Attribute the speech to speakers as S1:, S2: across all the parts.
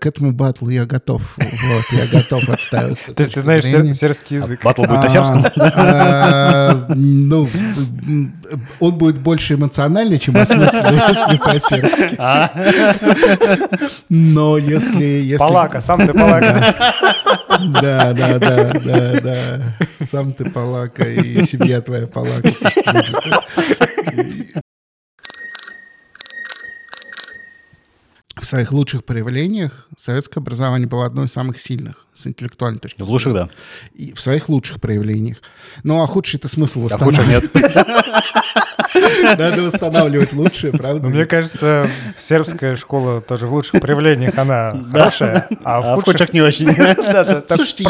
S1: К этому батлу я готов. Вот, я готов отставить.
S2: То есть ты знаешь сер- сербский язык?
S3: Батл будет на сербском?
S1: А, Ну, он будет больше эмоциональный, чем осмысленный, если по-сербски.
S3: А,
S1: Но если... если-
S2: Палака, сам ты палака.
S1: Да, да, да, да, да. Сам ты палака, и семья твоя палака. пусть будет. В своих лучших проявлениях советское образование было одной из самых сильных с интеллектуальной точки
S3: В лучших,
S1: зрения.
S3: да.
S1: И в своих лучших проявлениях. Ну, а худший это смысл
S3: А
S1: восстанавливать.
S3: нет.
S1: Надо восстанавливать лучшее, правда?
S2: Но Ну, мне кажется, сербская школа тоже в лучших проявлениях она хорошая, а
S3: А
S2: в
S3: в
S2: худших...
S3: не очень.
S1: Слушайте,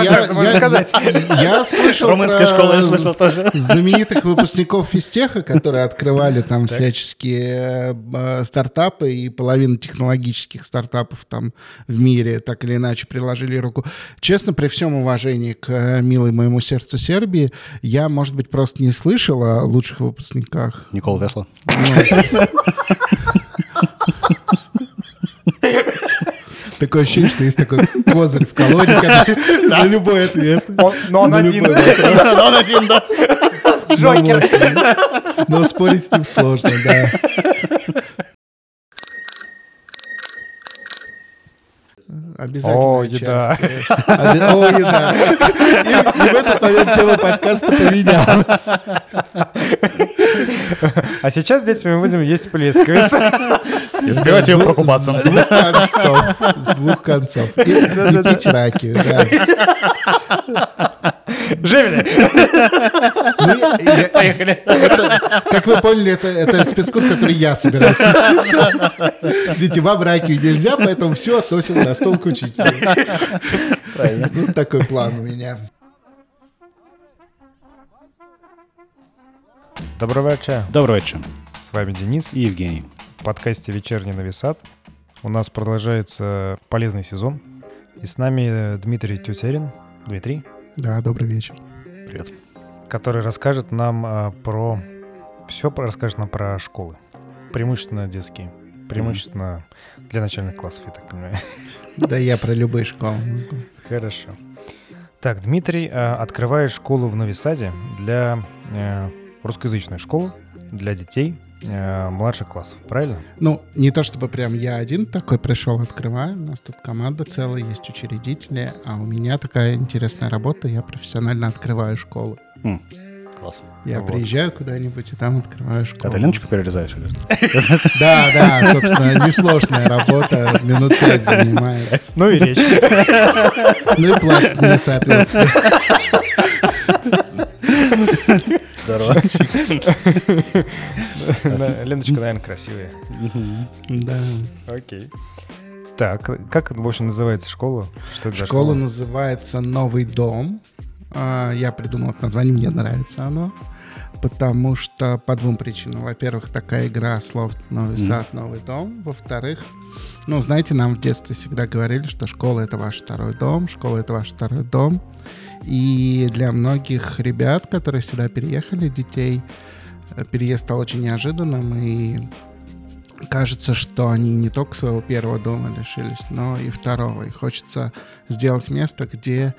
S1: я, слышал
S3: Румынская
S1: про
S3: школа, я слышал тоже.
S1: знаменитых выпускников физтеха, которые открывали там всяческие э, стартапы, и половина технологических стартапов там в мире так или иначе приложили руку. Честно, при всем уважении к э, милой моему сердцу Сербии, я, может быть, просто не слышал о лучших выпускниках.
S3: Никола Тесла.
S1: Такое ощущение, что есть такой козырь в колоде на любой ответ.
S2: Но он один.
S1: вопрос.
S3: Он один, да.
S1: Джокер. Но спорить с ним сложно, да. Обязательно.
S2: О, еда.
S1: О, еда. И, и в этот момент тема подкаста поменялась.
S2: А сейчас, дети, мы будем есть плесковец.
S3: И забивать ее прокубацем.
S1: С двух концов. С двух концов. И, и пить ракию, да.
S2: Живели!
S1: Ну, это- как вы поняли, это, это спецкурс, который я собираюсь вести. Дети, вам ракию нельзя, поэтому все относим на стол к учителю. Ну, такой план у меня.
S2: Доброго вечера.
S3: Добрый вечер.
S2: С вами Денис.
S3: И Евгений.
S2: В подкасте «Вечерний нависат». У нас продолжается полезный сезон. И с нами Дмитрий Тютерин. Дмитрий.
S1: Да, добрый вечер.
S3: Привет.
S2: который расскажет нам а, про... Все расскажет нам про школы. Преимущественно детские. Преимущественно для начальных классов, я так понимаю.
S1: Да я про любые школы.
S2: Хорошо. Так, Дмитрий а, открывает школу в Новисаде для э, русскоязычную школу для детей э, младших классов, правильно?
S1: Ну, не то чтобы прям я один такой пришел, открываю. У нас тут команда целая, есть учредители. А у меня такая интересная работа. Я профессионально открываю школы.
S3: М, Класс.
S1: Я
S2: Вот.
S1: приезжаю куда-нибудь и там открываю школу.
S3: А ты Леночку перерезаешь? или что?
S1: Да, да, собственно, несложная работа, минут пять занимает.
S2: Ну и речь.
S1: Ну и платят мне, соответственно.
S3: Здорово.
S2: Леночка, наверное, красивая.
S1: Да.
S2: Окей. Так, как, в общем, называется школа? Что это
S1: Школа
S2: школа?
S1: называется «Новый дом». А, Я придумал это название, мне нравится оно. Потому что по двум причинам. Во-первых, такая игра слов «Новый сад», «Новый дом». Во-вторых, ну, знаете, нам в детстве всегда говорили, что школа — это ваш второй дом, школа — это ваш второй дом. И для многих ребят, которые сюда переехали, детей, э, переезд стал очень неожиданным, и кажется, что они не только своего первого дома лишились, но и второго. И хочется сделать место, где...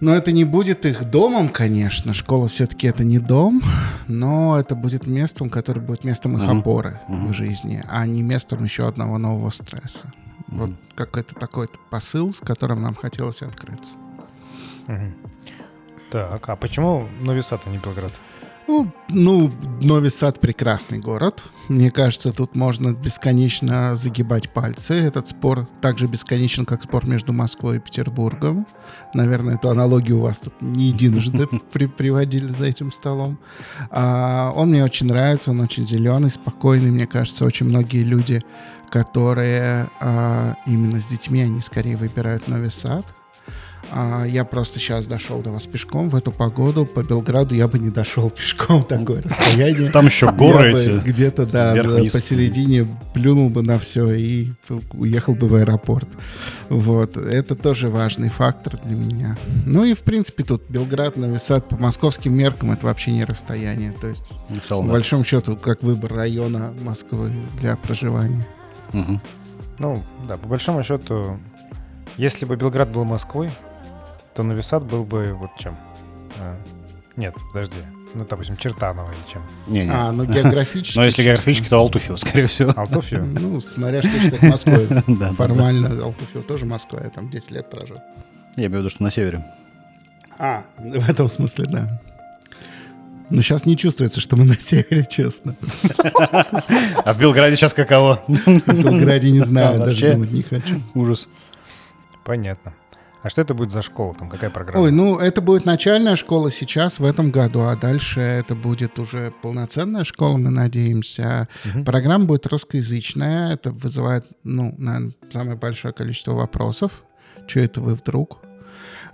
S1: Но это не будет их домом, конечно. Школа все-таки это не дом, но это будет местом, которое будет местом их опоры
S3: Мгм.
S1: в жизни, а не местом еще одного нового стресса. Вот
S3: Мгм.
S1: какой-то такой посыл, с которым нам хотелось открыться.
S2: Так, а почему Новисад, а не Белград?
S1: Ну, ну, Новый Сад прекрасный город. Мне кажется, тут можно бесконечно загибать пальцы. Этот спор также бесконечен, как спор между Москвой и Петербургом. Наверное, эту аналогию у вас тут не единожды при- приводили за этим столом. А, он мне очень нравится, он очень зеленый, спокойный. Мне кажется, очень многие люди, которые а, именно с детьми, они скорее выбирают Новый Сад. А, я просто сейчас дошел до вас пешком в эту погоду. По Белграду я бы не дошел пешком такое расстояние.
S3: Там еще горы эти.
S1: где-то, да, посередине плюнул бы на все и уехал бы в аэропорт. Вот. Это тоже важный фактор для меня. Ну и, в принципе, тут Белград, Новый Сад по московским меркам это вообще не расстояние. То есть,
S3: Ну,
S1: по большому счету, как выбор района Москвы для проживания.
S2: Ну, да, по большому счету, если бы Белград был Москвой, то Новисад был бы вот чем? А, нет, подожди. Ну, допустим, Чертаново или чем?
S3: Не, не.
S1: А, ну географически.
S3: Но если географически, то Алтуфьево, скорее всего.
S2: Алтуфью?
S1: Ну, смотря что считать Москвой. Формально Алтуфьево тоже Москва, я там 10 лет прожил.
S3: Я имею в виду, что на севере.
S1: А, в этом смысле, да. Но сейчас не чувствуется, что мы на севере, честно.
S3: А в Белграде сейчас каково?
S1: В Белграде не знаю,
S3: А,
S1: даже думать не хочу.
S3: Ужас.
S2: Понятно. А что это будет за школа? Там какая программа?
S1: Ой, ну это будет начальная школа сейчас, в этом году, а дальше это будет уже полноценная школа, мы надеемся.
S2: Мгм.
S1: Программа будет русскоязычная, это вызывает, ну, наверное, самое большое количество вопросов. Че это вы вдруг?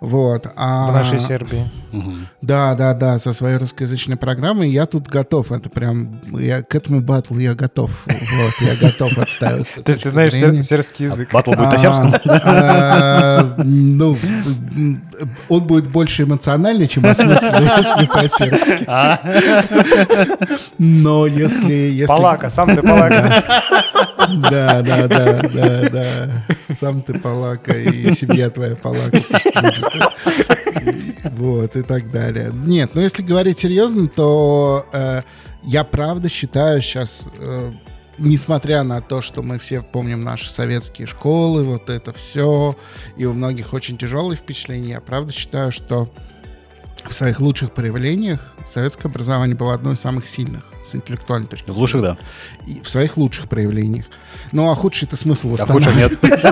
S1: Вот. А...
S2: В нашей Сербии.
S3: Мгм.
S1: Да, да, да, со своей русскоязычной программой. Я тут готов. Это прям... Я, к этому батлу я готов. Вот, я готов отставить. с этой
S2: То есть ты знаешь сербский язык?
S3: Батл будет на сербском?
S1: А, а, Ну, он будет больше эмоциональный, чем осмысленный, если по-сербски.
S3: А?
S1: Но если... если-
S2: Палака, сам ты палака.
S1: Да, да, да, да, да. Сам ты палака, и семья твоя. И Вот, и так далее. Нет, ну если говорить серьезно, то э, я правда считаю сейчас, э, несмотря на то, что мы все помним наши советские школы, вот это все, и у многих очень тяжелые впечатления, я правда считаю, что в своих лучших проявлениях советское образование было одно из самых сильных с интеллектуальной точки
S3: В лучших, да.
S1: и в своих лучших проявлениях. Ну, а худший это смысл
S3: А
S1: восстанавливать.
S3: нет.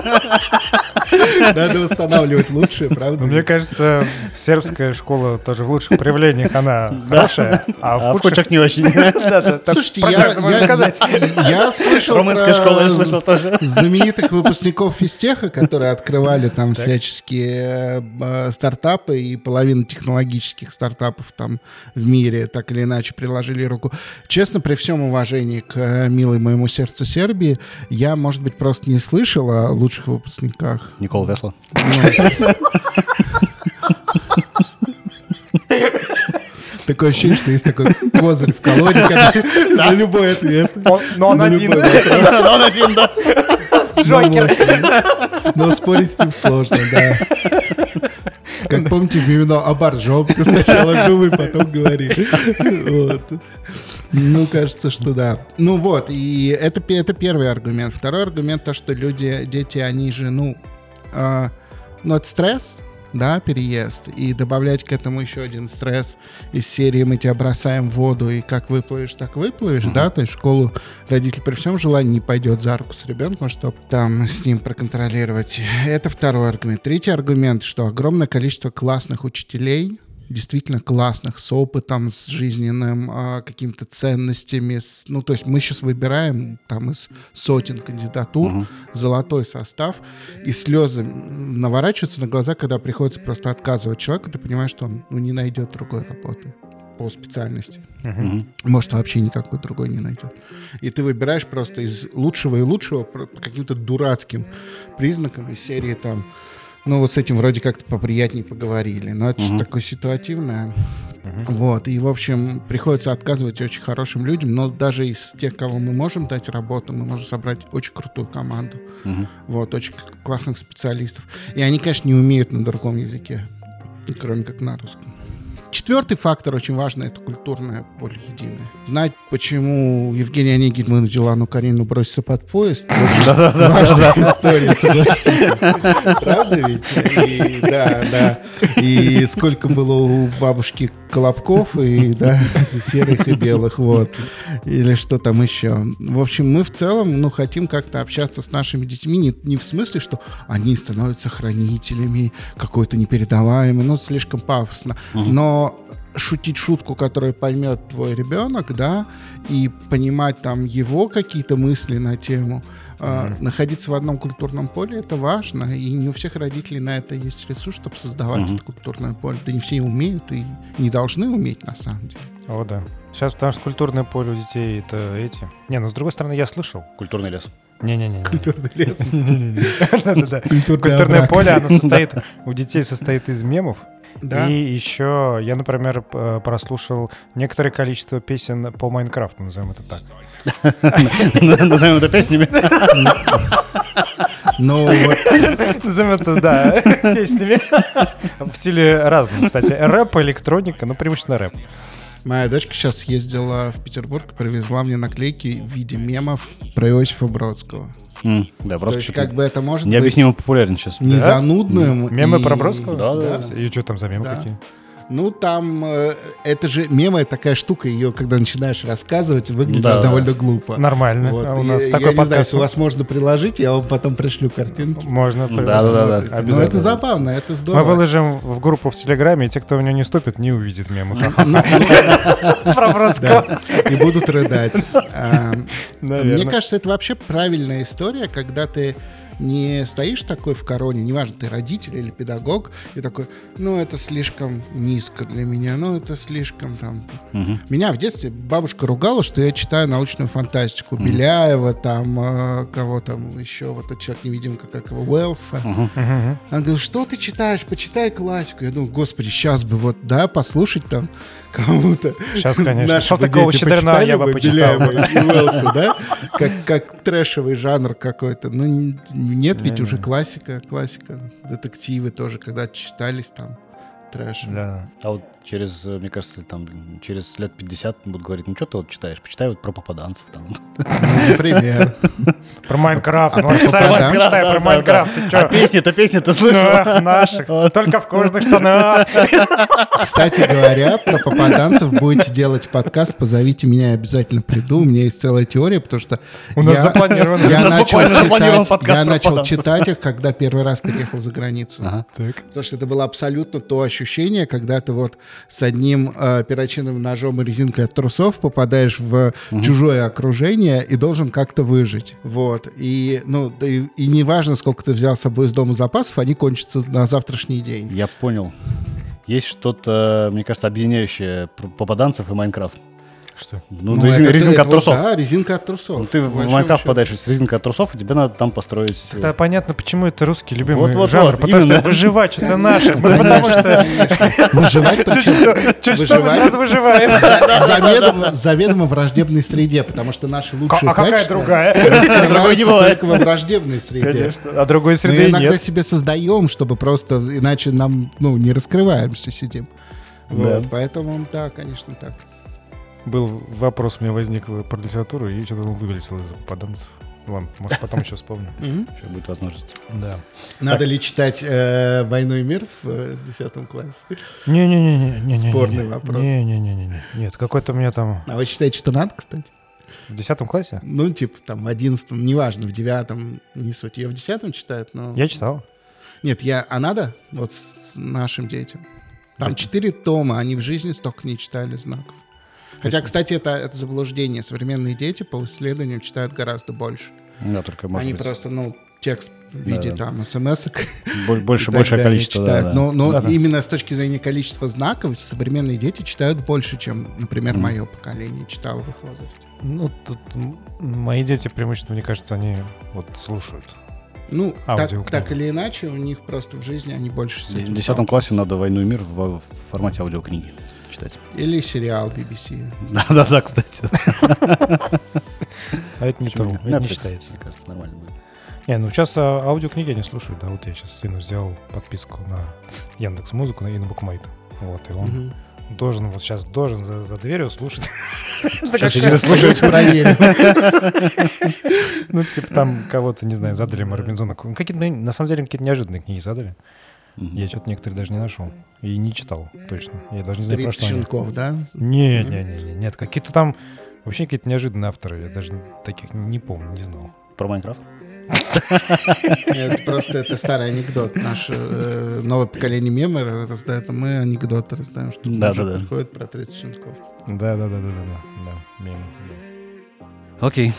S1: Надо восстанавливать лучшее, правда?
S2: Мне кажется, сербская школа тоже в лучших проявлениях она хорошая, а
S3: А
S2: в
S3: в
S2: худших...
S3: не очень.
S1: Слушайте, я, слышал
S3: Румынская школа, я слышал тоже.
S1: знаменитых выпускников физтеха, которые открывали там всяческие э, стартапы, и половина технологических стартапов там в мире так или иначе приложили руку. Честно, при всем уважении к э, милой моему сердцу Сербии, я, может быть, просто не слышал о лучших выпускниках.
S3: Никола Тесла.
S1: Такое ощущение, что есть такой козырь в колоде на любой ответ.
S2: Но он один.
S3: Да, он один, да.
S2: Джокер.
S1: Но спорить с ним сложно, да. Как помните в мимино «Оборжем», ты сначала думай, потом говори. Вот. Ну, кажется, что да. Ну вот, и это, это первый аргумент. Второй аргумент то, что люди, дети, они же, ну, а, ну, это стресс, да, переезд, и добавлять к этому еще один стресс из серии «Мы тебя бросаем в воду, и как выплывешь, так выплывешь», да, то есть в школу родитель при всем желании не пойдет за руку с ребенком, чтобы там с ним проконтролировать. Это второй аргумент. Третий аргумент, что огромное количество классных учителей, действительно классных, с опытом, с жизненным а, какими-то ценностями. с- ну, то есть мы сейчас выбираем там из сотен кандидатур
S3: Мгм.
S1: золотой состав, и слезы наворачиваются на глаза, когда приходится просто отказывать человеку, ты понимаешь, что он ну, не найдет другой работы по специальности.
S2: Мгм.
S1: Может, вообще никакой другой не найдет. И ты выбираешь просто из лучшего и лучшего по каким-то дурацким признакам из серии там, ну вот с этим вроде как-то поприятнее поговорили. Но это же
S3: Мгм.
S1: такое ситуативное.
S2: Мгм.
S1: Вот. И, в общем, приходится отказывать очень хорошим людям, но даже из тех, кого мы можем дать работу, мы можем собрать очень крутую команду.
S3: Мгм.
S1: Вот, очень классных специалистов. И они, конечно, не умеют на другом языке, кроме как на русском. Четвертый фактор очень важный — это культурное поле единое. Знать, почему Евгений Онегин вынудил Анну Каренину броситься под поезд, важная история, согласитесь. Правда ведь? И, да, да. И сколько было у бабушки колобков, и, да, серых и белых, вот. Или что там еще. В общем, мы в целом, ну, хотим как-то общаться с нашими детьми не, не в смысле, что они становятся хранителями какой-то непередаваемой, ну, слишком пафосно. Но шутить шутку, которую поймет твой ребенок, да, и понимать там его какие-то мысли на тему, э, находиться в одном культурном поле, это важно, и не у всех родителей на это есть ресурс, чтобы создавать
S3: Мгм.
S1: это культурное поле. Да не все умеют и не должны уметь на самом деле.
S2: О, да. Сейчас, потому что культурное поле у детей это эти. Не, ну с другой стороны, я слышал.
S3: Культурный лес.
S2: Не-не-не.
S1: Культурный лес.
S2: Культурное поле, оно состоит, у детей состоит из мемов,
S1: Да.
S2: И еще я, например, э, прослушал некоторое количество песен по Майнкрафту, назовем это так.
S3: Назовем это песнями.
S1: Ну,
S2: Назовем это, да, песнями. В стиле разном, кстати. Рэп, электроника, ну, преимущественно рэп.
S1: Моя дочка сейчас ездила в Петербург, привезла мне наклейки в виде мемов про Иосифа Бродского.
S3: М, Да,
S1: То
S3: просто
S1: есть,
S3: что-то
S1: как бы это может
S3: необъяснимо популярен сейчас.
S1: быть не
S2: Да?
S1: занудным.
S2: Мемы
S1: и-
S2: про Бродского?
S3: Да, да.
S2: И что там за мемы
S1: Да.
S2: какие?
S1: Ну, там, э, это же мемы, такая штука, ее, когда начинаешь рассказывать, выглядишь
S3: Да, да.
S1: довольно глупо.
S2: Нормально.
S1: Вот.
S2: А у
S1: Я-
S2: нас
S1: я,
S2: такой
S1: не знаю, если у вас можно приложить, я вам потом пришлю картинки.
S2: Можно.
S3: Да, да, да, да.
S1: Смотрите. Ну,
S2: Обязательно.
S1: это забавно, это
S2: Мы
S1: здорово.
S2: выложим в группу в Телеграме, и те, кто в нее не ступит, не увидит мемы.
S1: Ну,
S2: Про Бродского.
S1: И будут рыдать.
S2: Наверное.
S1: Мне кажется, это вообще правильная история, когда ты не стоишь такой в короне, неважно, ты родитель или педагог, и такой, ну, это слишком низко для меня, ну, это слишком там...
S3: Мгм.
S1: Меня в детстве бабушка ругала, что я читаю научную фантастику. Беляева, там, э, кого там еще, вот этот человек-невидимка, как его, Уэллса.
S3: Мгм.
S1: Она говорит, что ты читаешь, почитай классику. Я думаю, господи, сейчас бы вот, да, послушать там кому-то.
S2: Сейчас, конечно.
S1: Наши бы
S2: Салтыкова
S1: дети
S2: Щедрина я бы почитал.
S1: И да? Как, как трэшевый жанр какой-то. Ну, нет, ведь уже классика, классика. Детективы тоже, когда читались там, трэш.
S2: Да.
S3: А вот через, э, мне кажется, там, через лет 50 будут говорить, ну что ты вот читаешь? Почитай вот про попаданцев. Там.
S1: Например.
S2: Про Майнкрафт.
S1: А
S2: Ну,
S1: про
S2: официально
S1: попаданцев?
S2: читай про Майнкрафт. Ты
S3: А песни-то, песни-то слышал?
S2: Наших. Только в кожаных штанах.
S1: Кстати говоря, про попаданцев будете делать подкаст, позовите меня, я обязательно приду. У меня есть целая теория, потому что
S2: У нас
S3: запланирован
S1: я начал читать их, когда первый раз переехал за границу. Потому что это было абсолютно то ощущение, когда ты вот с одним э, перочинным ножом и резинкой от трусов попадаешь в чужое окружение и должен как-то выжить. Вот. И, ну, и, и неважно, сколько ты взял с собой из дома запасов, они кончатся на завтрашний день.
S3: Я понял. Есть что-то, мне кажется, объединяющее попаданцев и Майнкрафт.
S2: Что?
S3: Ну,
S1: Ну,
S3: резин-
S1: это-
S3: резинка
S1: это
S3: от
S1: вот,
S3: трусов.
S1: да, резинка от трусов.
S3: Ну, ты в Майнкрафт подаешь с резинкой от трусов, и тебе надо там построить... э,
S2: Тогда понятно, почему это русский любимый
S3: Вот-вот-вот,
S2: жанр. Потому
S3: именно.
S2: что выживать это наше. Мы Потому что
S1: Выживать
S2: чуть что мы сразу выживаем.
S1: заведомо, враждебной среде, потому что наши лучшие
S2: А какая другая?
S1: раскрываются
S3: Другой не бывает.
S1: только во враждебной среде.
S2: А другой
S1: Мы
S2: среды
S1: иногда
S2: нет.
S1: себе создаем, чтобы просто иначе нам ну не раскрываемся сидим.
S3: Да.
S1: Вот, поэтому да, конечно так.
S2: Был вопрос у меня возник про литературу, и что-то он вылетел из попаданцев. Ладно, может, потом еще вспомню.
S3: Еще будет возможность.
S2: Да.
S1: Надо ли читать э, «Войну и мир» в э, 10 классе?
S2: Не-не-не.
S1: Спорный вопрос.
S2: Не-не-не. Нет, какой-то у меня там...
S1: А вы считаете, что надо, кстати?
S2: В 10 классе?
S1: Ну, типа, там, в 11 неважно, в 9 не суть. Ее в 10 читают, но...
S2: Я читал.
S1: Нет, я... А надо? Вот с нашим детям. Там четыре тома, они в жизни столько не читали знаков. Хотя, кстати, это, это заблуждение. Современные дети по исследованиям читают гораздо больше.
S3: Да, только, может
S1: они
S3: быть,
S1: просто, ну, текст в виде
S3: Да.
S1: там смс
S3: боль- больше, большее количество. да, да.
S1: Но, но
S2: Да-да.
S1: именно с точки зрения количества знаков современные дети читают больше, чем, например,
S3: Мгм.
S1: мое поколение читало в их возрасте.
S2: Ну, тут мои дети преимущественно, мне кажется, они вот слушают.
S1: Ну, так, так или иначе, у них просто в жизни они больше с
S3: В
S1: этим
S3: 10 классе надо «Войну и мир» в, в формате аудиокниги читать.
S1: Или сериал BBC.
S3: Да-да-да, кстати.
S2: А это не
S3: нет?
S2: это не считается.
S3: Мне кажется, нормально будет.
S2: Не, ну сейчас а, аудиокниги они слушают, да, вот я сейчас сыну сделал подписку на Яндекс Музыку и на Букмейт. Вот, и он должен, вот сейчас должен за, за дверью слушать.
S3: Сейчас сидит и слушает.
S1: проверим.
S2: Ну, типа там кого-то, не знаю, задали мы Робинзона. Какие-то, ну, на самом деле, какие-то неожиданные книги задали.
S3: Мгм.
S2: Я что-то некоторые даже не нашел. И не читал, точно. Я даже не знаю, про
S1: 30
S2: что они.
S1: щенков, да?
S2: Не, не, не, не, нет, какие-то там вообще какие-то неожиданные авторы. Я даже таких не помню, не знал.
S3: Про Майнкрафт?
S1: Это просто это старый анекдот. Наше э, новое поколение мемы раздает, а мы анекдоты раздаем, что
S3: Да,
S1: мужик
S3: да, да.
S1: приходит про 30 щенков.
S2: Да, да, да, да, да, да, да, мемы, да.
S3: Окей.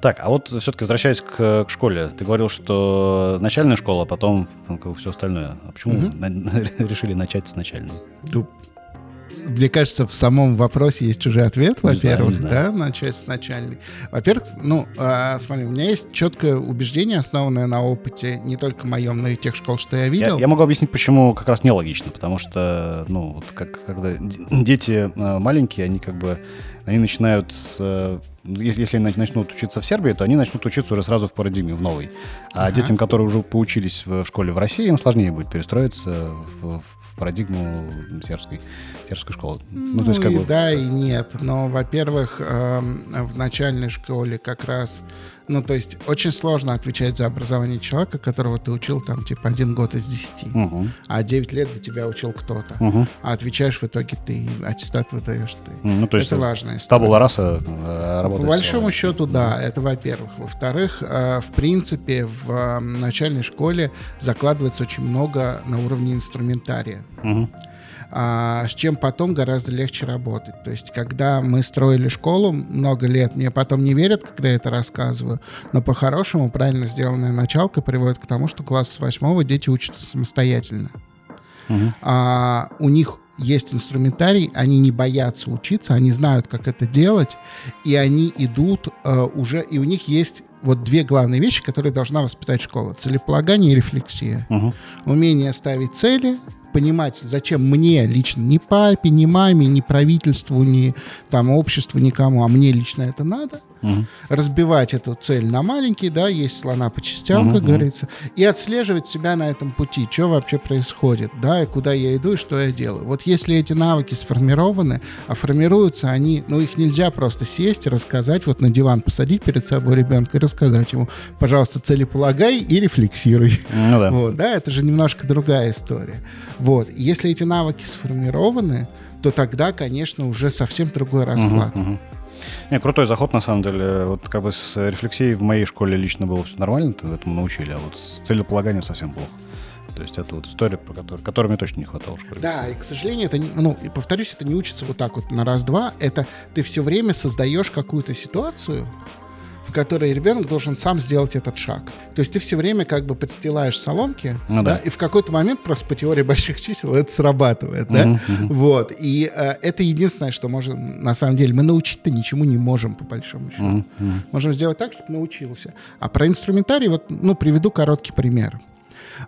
S3: Так, а вот все-таки возвращаясь к, к школе, ты говорил, что начальная школа, а потом все остальное. А почему
S1: Мгм.
S3: на- решили начать с начальной?
S1: Ну, мне кажется, в самом вопросе есть уже ответ,
S3: Не
S1: во-первых,
S3: знаю.
S1: да, начать с начальной. Во-первых, ну, а, смотри, у меня есть четкое убеждение, основанное на опыте не только моем, но и тех школ, что я
S3: Я,
S1: видел.
S3: я могу объяснить, почему как раз нелогично, потому что, ну, вот как, когда дети э, маленькие, они как бы, они начинают, с, э, если, если они начнут учиться в Сербии, то они начнут учиться уже сразу в парадигме, в новой. А
S1: Ага.
S3: детям, которые уже поучились в школе в России, им сложнее будет перестроиться в, в парадигму сербской, сербской школы. Ну, то есть как
S1: и
S3: бы...
S1: да, и нет. Но, во-первых, эм, в начальной школе как раз, ну, то есть очень сложно отвечать за образование человека, которого ты учил там, типа, один год из десяти.
S3: Мгм,
S1: А 9 лет для тебя учил кто-то.
S3: мгм.
S1: А отвечаешь в итоге ты, аттестат выдаешь ты.
S3: Ну, то есть
S1: это важная
S3: табула раса э,
S1: По
S3: работает.
S1: большому счету, да, это во-первых. Во-вторых, э, в принципе, в э, начальной школе закладывается очень много на уровне инструментария. А, с чем потом гораздо легче работать. То есть, когда мы строили школу много лет, мне потом не верят, когда я это рассказываю, но по-хорошему правильно сделанная началка приводит к тому, что класс с восьмого дети учатся самостоятельно.
S3: мгм.
S1: А, у них есть инструментарий, они не боятся учиться, они знают, как это делать, и они идут э, уже, и у них есть вот две главные вещи, которые должна воспитать школа. Целеполагание и рефлексия
S3: Мгм.
S1: умение ставить цели, понимать, зачем мне лично, ни папе, ни маме, ни правительству, ни там обществу, никому, а мне лично это надо,
S3: Мгм.
S1: разбивать эту цель на маленькие, да, есть слона по частям,
S3: Мгм,
S1: как говорится, и отслеживать себя на этом пути, что вообще происходит, да, и куда я иду, и что я делаю. Вот если эти навыки сформированы, а формируются они, ну, их нельзя просто сесть и рассказать, вот на диван посадить перед собой ребенка и рассказать ему, пожалуйста, целеполагай и рефлексируй.
S3: Ну да.
S1: Вот, да, это же немножко другая история. Вот, если эти навыки сформированы, то тогда, конечно, уже совсем другой расклад.
S3: Мгм. Не, крутой заход, на самом деле. Вот как бы с рефлексией в моей школе лично было все нормально, ты этому научили, а вот с целеполаганием совсем плохо. То есть это вот история, про которую, которой мне точно не хватало в школе.
S1: Да, и, к сожалению, это, не- ну, и повторюсь, это не учится вот так вот на раз-два. Это ты все время создаешь какую-то ситуацию, в которой ребенок должен сам сделать этот шаг. То есть ты все время как бы подстилаешь соломки,
S3: Ну
S1: да,
S3: да.
S1: и в какой-то момент просто по теории больших чисел это срабатывает, да?
S3: Мгм.
S1: Вот, и э, это единственное, что можем, на самом деле, мы научить-то ничему не можем, по большому счету.
S3: Мгм.
S1: Можем сделать так, чтобы научился. А про инструментарий, вот, ну, приведу короткий пример.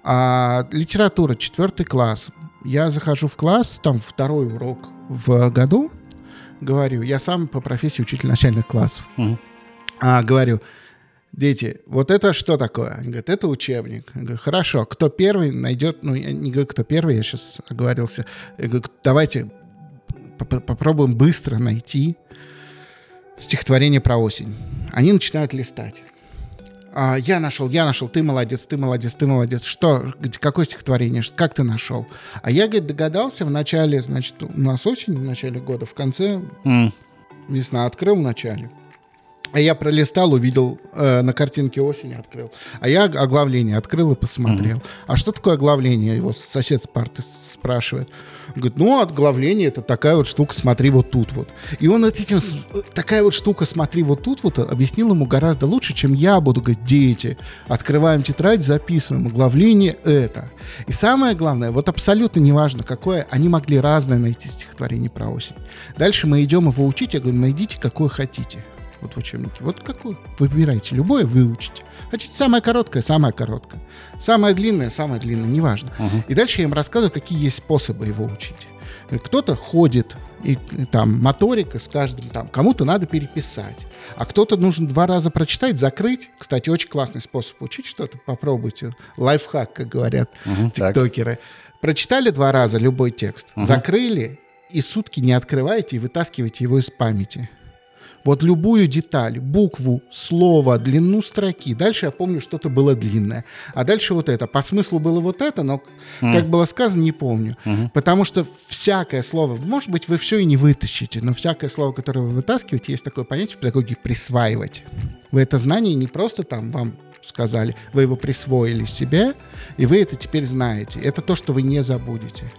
S1: А, литература, четвертый класс. Я захожу в класс, там второй урок в году, говорю, я сам по профессии учитель начальных классов.
S3: Мгм.
S1: А, говорю, дети, вот это что такое? Они говорят, это учебник. Я говорю, хорошо, кто первый найдет, ну, я не говорю, кто первый, я сейчас оговорился. Я говорю, давайте поп- попробуем быстро найти стихотворение про осень. Они начинают листать. А, я нашел, я нашел, ты молодец, ты молодец, ты молодец. Что, какое стихотворение, как ты нашел? А я, говорит, догадался в начале, значит, у нас осень, в начале года, в конце
S3: М.
S1: весна открыл в начале. А я пролистал, увидел э, на картинке осень открыл. А я оглавление открыл и посмотрел. А что такое оглавление? Его сосед с парты спрашивает. Он говорит, ну, оглавление это такая вот штука, смотри вот тут вот. И он этим, такая вот штука, смотри вот тут вот, объяснил ему гораздо лучше, чем я буду говорить, дети, открываем тетрадь, записываем, оглавление это. И самое главное, вот абсолютно неважно, какое, они могли разное найти стихотворение про осень. Дальше мы идем его учить, я говорю, найдите какое хотите. Вот в учебнике. Вот какое выбирайте. Любое выучите. Хотите самое короткое, самое короткое. Самое длинное, самое длинное, неважно.
S3: Мгм.
S1: И дальше я им рассказываю, какие есть способы его учить. Кто-то ходит, и и там моторика с каждым там, кому-то надо переписать, а кто-то нужно два раза прочитать, закрыть. Кстати, очень классный способ учить что-то, попробуйте. Лайфхак, как говорят
S3: так.
S1: тиктокеры. Прочитали два раза любой текст,
S3: Мгм.
S1: закрыли и сутки не открываете и вытаскиваете его из памяти. Вот любую деталь, букву, слово, длину строки. Дальше я помню, что-то было длинное. А дальше вот это. По смыслу было вот это, но как было сказано, не помню.
S3: Мгм.
S1: Потому что всякое слово, может быть, вы все и не вытащите, но всякое слово, которое вы вытаскиваете, есть такое понятие в педагогике присваивать. Вы это знание не просто там вам сказали, вы его присвоили себе, и вы это теперь знаете. Это то, что вы не забудете.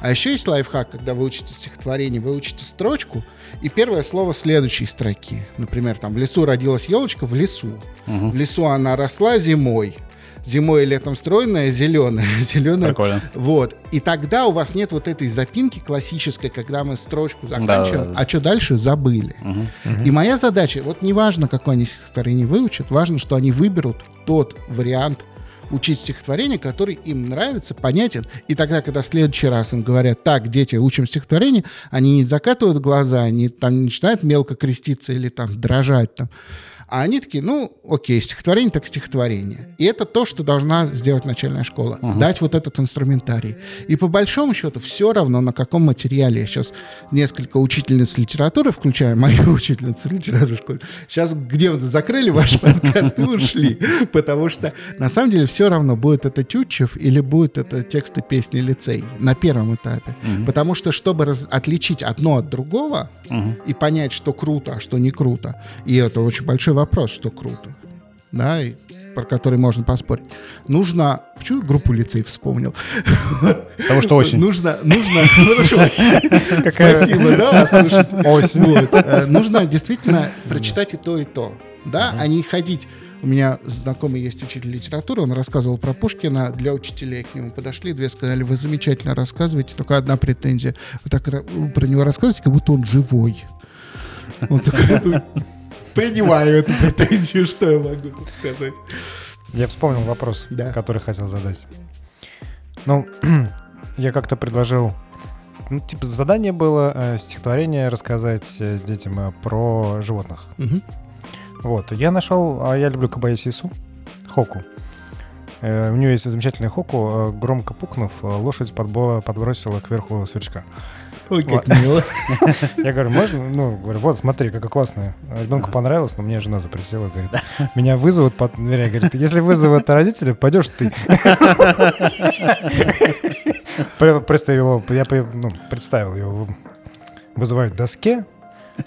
S1: А еще есть лайфхак, когда вы учите стихотворение, вы учите строчку, и первое слово следующей строки. Например, там «В лесу родилась елочка в лесу».
S3: Мгм.
S1: В лесу она росла зимой. зимой и летом стройная, зеленая, зеленая.
S3: Прикольно.
S1: Вот. И тогда у вас нет вот этой запинки классической, когда мы строчку заканчиваем,
S3: Да-да-да.
S1: а что дальше забыли.
S3: Мгм.
S1: И моя задача, вот неважно, какое они стихотворение выучат, важно, что они выберут тот вариант учить стихотворение, который им нравится, понятен. И тогда, когда в следующий раз им говорят, так, дети, учим стихотворение, они не закатывают глаза, они там начинают мелко креститься или там дрожать там. А они такие, ну, окей, стихотворение так стихотворение. И это то, что должна сделать начальная школа. Дать вот этот инструментарий. И по большому счету все равно, на каком материале. Я сейчас несколько учительниц литературы, включая мою учительницу литературы в школе, сейчас где вы закрыли ваш подкаст и ушли. Потому что на самом деле все равно, будет это Тютчев или будет это тексты песни лицей на первом этапе. Потому что, чтобы раз- отличить одно от другого и понять, что круто, а что не круто, и это очень большой вопрос, что круто, да, и про который можно поспорить. Нужно... Почему я группу лицей вспомнил?
S3: Потому что осень.
S1: Нужно... нужно потому что осень.
S2: Какая-
S1: Спасибо, да.
S2: Осень.
S1: Э, Нужно действительно прочитать и то, и то. Да, а не ходить... У меня знакомый есть учитель литературы, он рассказывал про Пушкина для учителей. К нему подошли, две сказали, вы замечательно рассказываете, только одна претензия. Вы так про него рассказываете, как будто он живой. Он такой, «Ну, принимаю эту претензию, что я могу тут сказать.
S2: Я вспомнил вопрос,
S1: Да.
S2: который хотел задать. Ну, я как-то предложил... Ну, типа, задание было э, стихотворение рассказать э, детям э, про животных.
S1: Мгм.
S2: Вот, я нашел, а я люблю Кабаясису, Хоку. Э, у нее есть замечательный Хоку, э, громко пукнув, лошадь подбо- подбросила кверху сверчка.
S1: Ой, как мило.
S2: Я говорю, можно? Ну, говорю, вот, смотри, какая классная. Ребенку понравилось, но мне жена запретила, говорит, меня вызовут под дверей. Говорит, если вызовут родители, пойдешь ты. Пр- Просто его, я ну, представил, его вызывают доске,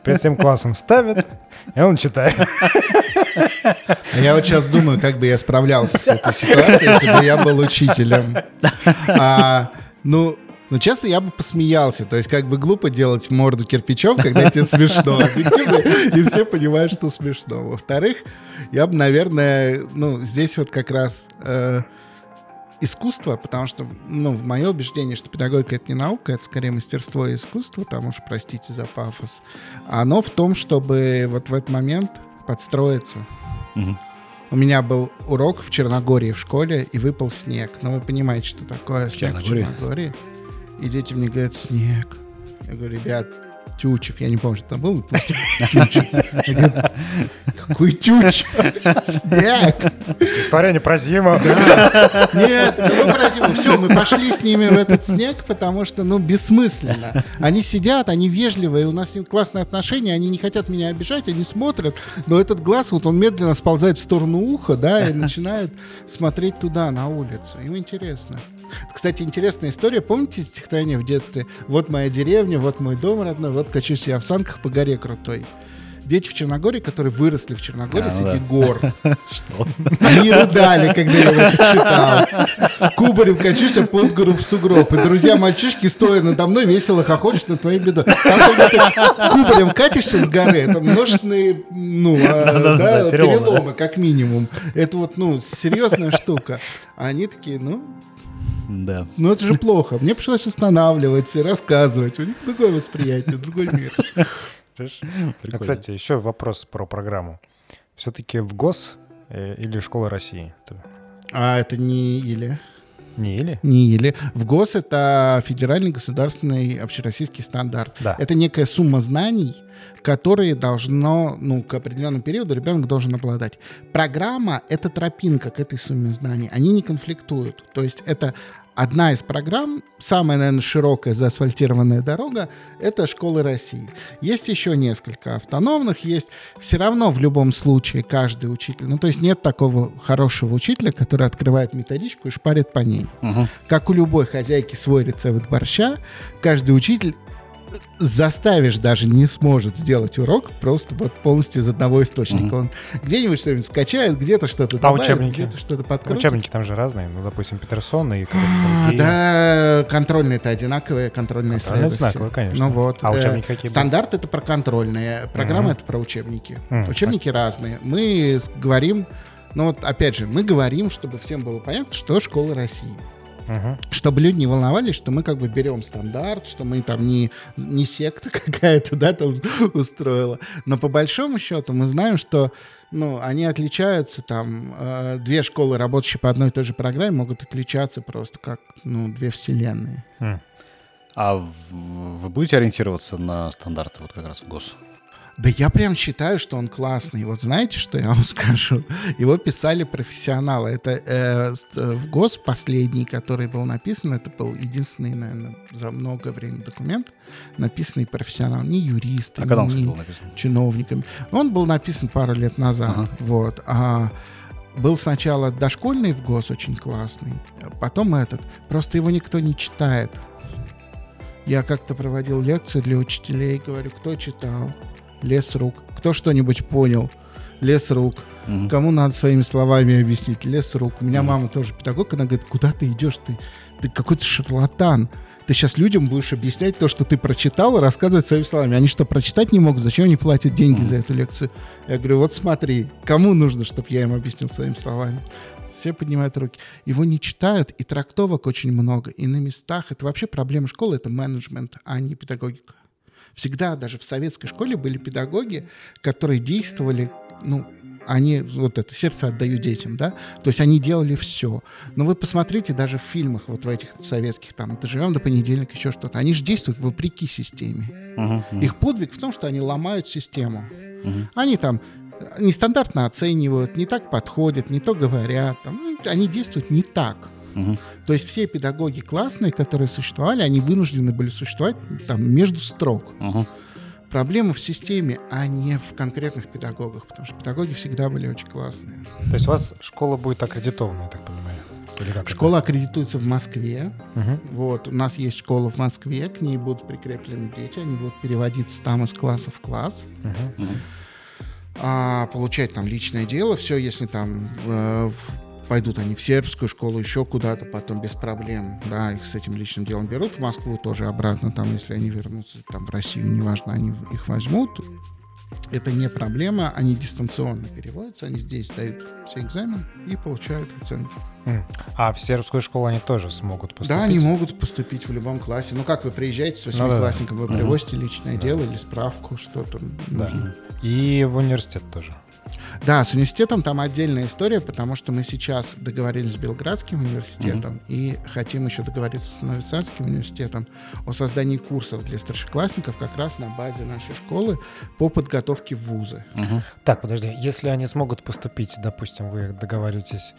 S2: перед всем классом ставят, и он читает.
S1: А Я вот сейчас думаю, как бы я справлялся с этой ситуацией, если бы я был учителем. А, ну, ну, честно, я бы посмеялся. То есть, как бы глупо делать морду кирпичом, когда тебе смешно. И все понимают, что смешно. Во-вторых, я бы, наверное, ну, здесь вот как раз э, искусство, потому что, ну, в мое убеждение, что педагогика — это не наука, это скорее мастерство и искусство, там уж простите за пафос. Оно в том, чтобы вот в этот момент подстроиться. У меня был урок в Черногории в школе, и выпал снег. Но вы понимаете, что такое снег в
S3: Черногории?
S1: Черногории. И дети мне говорят, снег. Я говорю, ребят, Тючев, я не помню, что там был, Тючев. Какой Тючев? Снег!
S2: Стихотворение про зиму.
S1: Нет, какой праздник? Все, мы пошли с ними в этот снег, потому что, ну, бессмысленно. Они сидят, они вежливые, у нас с ними классные отношения, они не хотят меня обижать, они смотрят, но этот глаз, вот он медленно сползает в сторону уха, да, и начинает смотреть туда, на улицу. Им интересно. Кстати, интересная история. Помните стихотворение в детстве? Вот моя деревня, вот мой дом родной, вот качусь я в санках по горе крутой. Дети в Черногории, которые выросли в Черногории
S3: А, ну
S1: среди
S3: да.
S1: гор,
S3: Что?
S1: они рыдали, когда я это читал. Кубарем качусь, а под гору в сугроб. И друзья-мальчишки, стоя надо мной, весело хохочут на твоей бедой. Там, когда ты кубарем катишься с горы, это множественные, ну, а, да,
S2: переломы,
S1: переломы, как минимум. Это вот, ну, серьезная штука. А они такие, ну,
S3: Да.
S1: ну это же плохо. Мне пришлось останавливать, рассказывать. У них другое восприятие, другой мир.
S3: Прикольно.
S2: кстати, еще вопрос про программу. Все-таки в ГОС э, или Школа России?
S1: А это не или...
S2: Не или?
S1: Не или. В ГОС это федеральный государственный общероссийский стандарт.
S2: Да.
S1: Это некая сумма знаний, которые должно, ну, к определенному периоду ребенок должен обладать. Программа — это тропинка к этой сумме знаний. Они не конфликтуют. То есть это одна из программ, самая, наверное, широкая заасфальтированная дорога, это школы России. Есть еще несколько автономных, есть все равно в любом случае каждый учитель. Ну, то есть нет такого хорошего учителя, который открывает методичку и шпарит по ней.
S3: Мгм.
S1: Как у любой хозяйки свой рецепт борща, каждый учитель заставишь даже не сможет сделать урок просто вот полностью из одного источника. Он где-нибудь что-нибудь скачает, где-то что-то добавит,
S2: учебники?
S1: где-то что-то
S2: Ну,
S1: подкрутит.
S2: Учебники там же разные. Ну, допустим, Петерсон и
S1: А, Да, контрольные-то одинаковые, контрольные
S2: Контрольные одинаковые, конечно.
S1: Ну вот.
S2: А
S1: э,
S2: учебники какие
S1: Стандарт это про контрольные, программа это про учебники. Учебники разные. Мы говорим Но вот, опять же, мы говорим, чтобы всем было понятно, что школа России.
S2: Мгм.
S1: Чтобы люди не волновались, что мы как бы берем стандарт, что мы там не, не секта какая-то, да, там устроила. Но по большому счету мы знаем, что ну, они отличаются там, э, две школы, работающие по одной и той же программе, могут отличаться просто как, ну, две вселенные.
S2: М.
S3: А вы будете ориентироваться на стандарты вот как раз в ГОС?
S1: Да я прям считаю, что он классный. Вот знаете, что я вам скажу? Его писали профессионалы. Это э, э, в ГОС последний, который был написан, это был единственный, наверное, за много времени документ, написанный профессионалом, не юристом,
S3: А когда он,
S1: не
S3: был написан?
S1: чиновниками. Он был написан пару лет назад.
S3: Ага.
S1: Вот. А был сначала дошкольный в ГОС очень классный, потом этот. Просто его никто не читает. Я как-то проводил лекцию для учителей, говорю, кто читал? Лес рук. Кто что-нибудь понял? Лес рук.
S3: Мгм.
S1: Кому надо своими словами объяснить? Лес рук. У меня
S3: Мгм.
S1: мама тоже педагог, она говорит, куда ты идешь? Ты, ты какой-то шарлатан. Ты сейчас людям будешь объяснять то, что ты прочитал, и рассказывать своими словами. Они что, прочитать не могут? Зачем они платят деньги
S3: Мгм.
S1: за эту лекцию? Я говорю, вот смотри, кому нужно, чтобы я им объяснил своими словами? Все поднимают руки. Его не читают, и трактовок очень много. И на местах это вообще проблема школы, это менеджмент, а не педагогика. Всегда даже в советской школе были педагоги, которые действовали, ну, они, вот это, сердце отдаю детям, да, то есть они делали все. Но вы посмотрите даже в фильмах, вот в этих советских, там, «Доживем до понедельника», еще что-то, они же действуют вопреки системе.
S3: Мгм.
S1: Их подвиг в том, что они ломают систему.
S3: Мгм.
S1: Они там нестандартно оценивают, не так подходят, не то говорят, там, ну, они действуют не так.
S3: Мгм.
S1: То есть все педагоги классные, которые существовали, они вынуждены были существовать там между строк.
S3: Мгм.
S1: Проблема в системе, а не в конкретных педагогах, потому что педагоги всегда были очень классные.
S2: То есть у вас школа будет аккредитована, я так понимаю? Или как это?
S1: Школа аккредитуется в Москве.
S2: Мгм.
S1: Вот, у нас есть школа в Москве, к ней будут прикреплены дети, они будут переводиться там из класса в класс.
S2: Мгм.
S1: а, получать там личное дело, все, если там э, в- пойдут они в сербскую школу, еще куда-то, потом без проблем, да, их с этим личным делом берут, в Москву тоже обратно, там, если они вернутся там в Россию, неважно, они их возьмут, это не проблема, они дистанционно переводятся, они здесь дают все экзамен и получают оценки.
S2: А в сербскую школу они тоже смогут поступить?
S1: Да, они могут поступить в любом классе. Ну как вы приезжаете с
S2: Ну да.
S1: восьмиклассником, вы привозите личное дело или справку, что-то
S2: Да.
S1: нужно.
S2: И в университет тоже.
S1: Да, с университетом там отдельная история, потому что мы сейчас договорились с Белградским университетом и хотим еще договориться с Новисадским университетом о создании курсов для старшеклассников как раз на базе нашей школы по подготовке в вузы.
S3: Мгм.
S2: Так, подожди, если они смогут поступить, допустим, вы договоритесь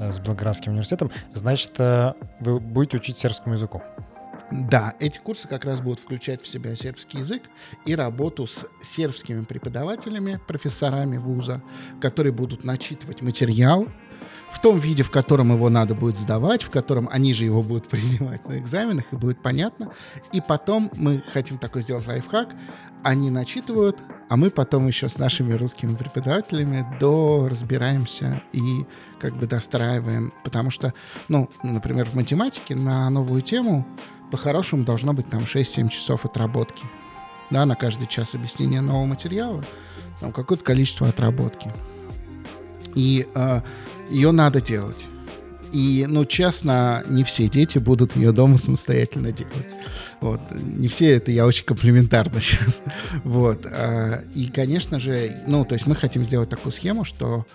S2: э, с Белградским университетом, значит, э, вы будете учить сербскому языку.
S1: Да, эти курсы как раз будут включать в себя сербский язык и работу с сербскими преподавателями, профессорами вуза, которые будут начитывать материал в том виде, в котором его надо будет сдавать, в котором они же его будут принимать на экзаменах, и будет понятно. И потом мы хотим такой сделать лайфхак. Они начитывают, а мы потом еще с нашими русскими преподавателями до разбираемся и как бы достраиваем. Потому что, ну, например, в математике на новую тему по-хорошему должно быть там 6-7 часов отработки. Да, на каждый час объяснения нового материала, там какое-то количество отработки. И э, ее надо делать. И, ну, честно, не все дети будут ее дома самостоятельно делать. Вот. Не все это я очень комплиментарно сейчас. Вот. а, И, конечно же, ну, то есть мы хотим сделать такую схему, что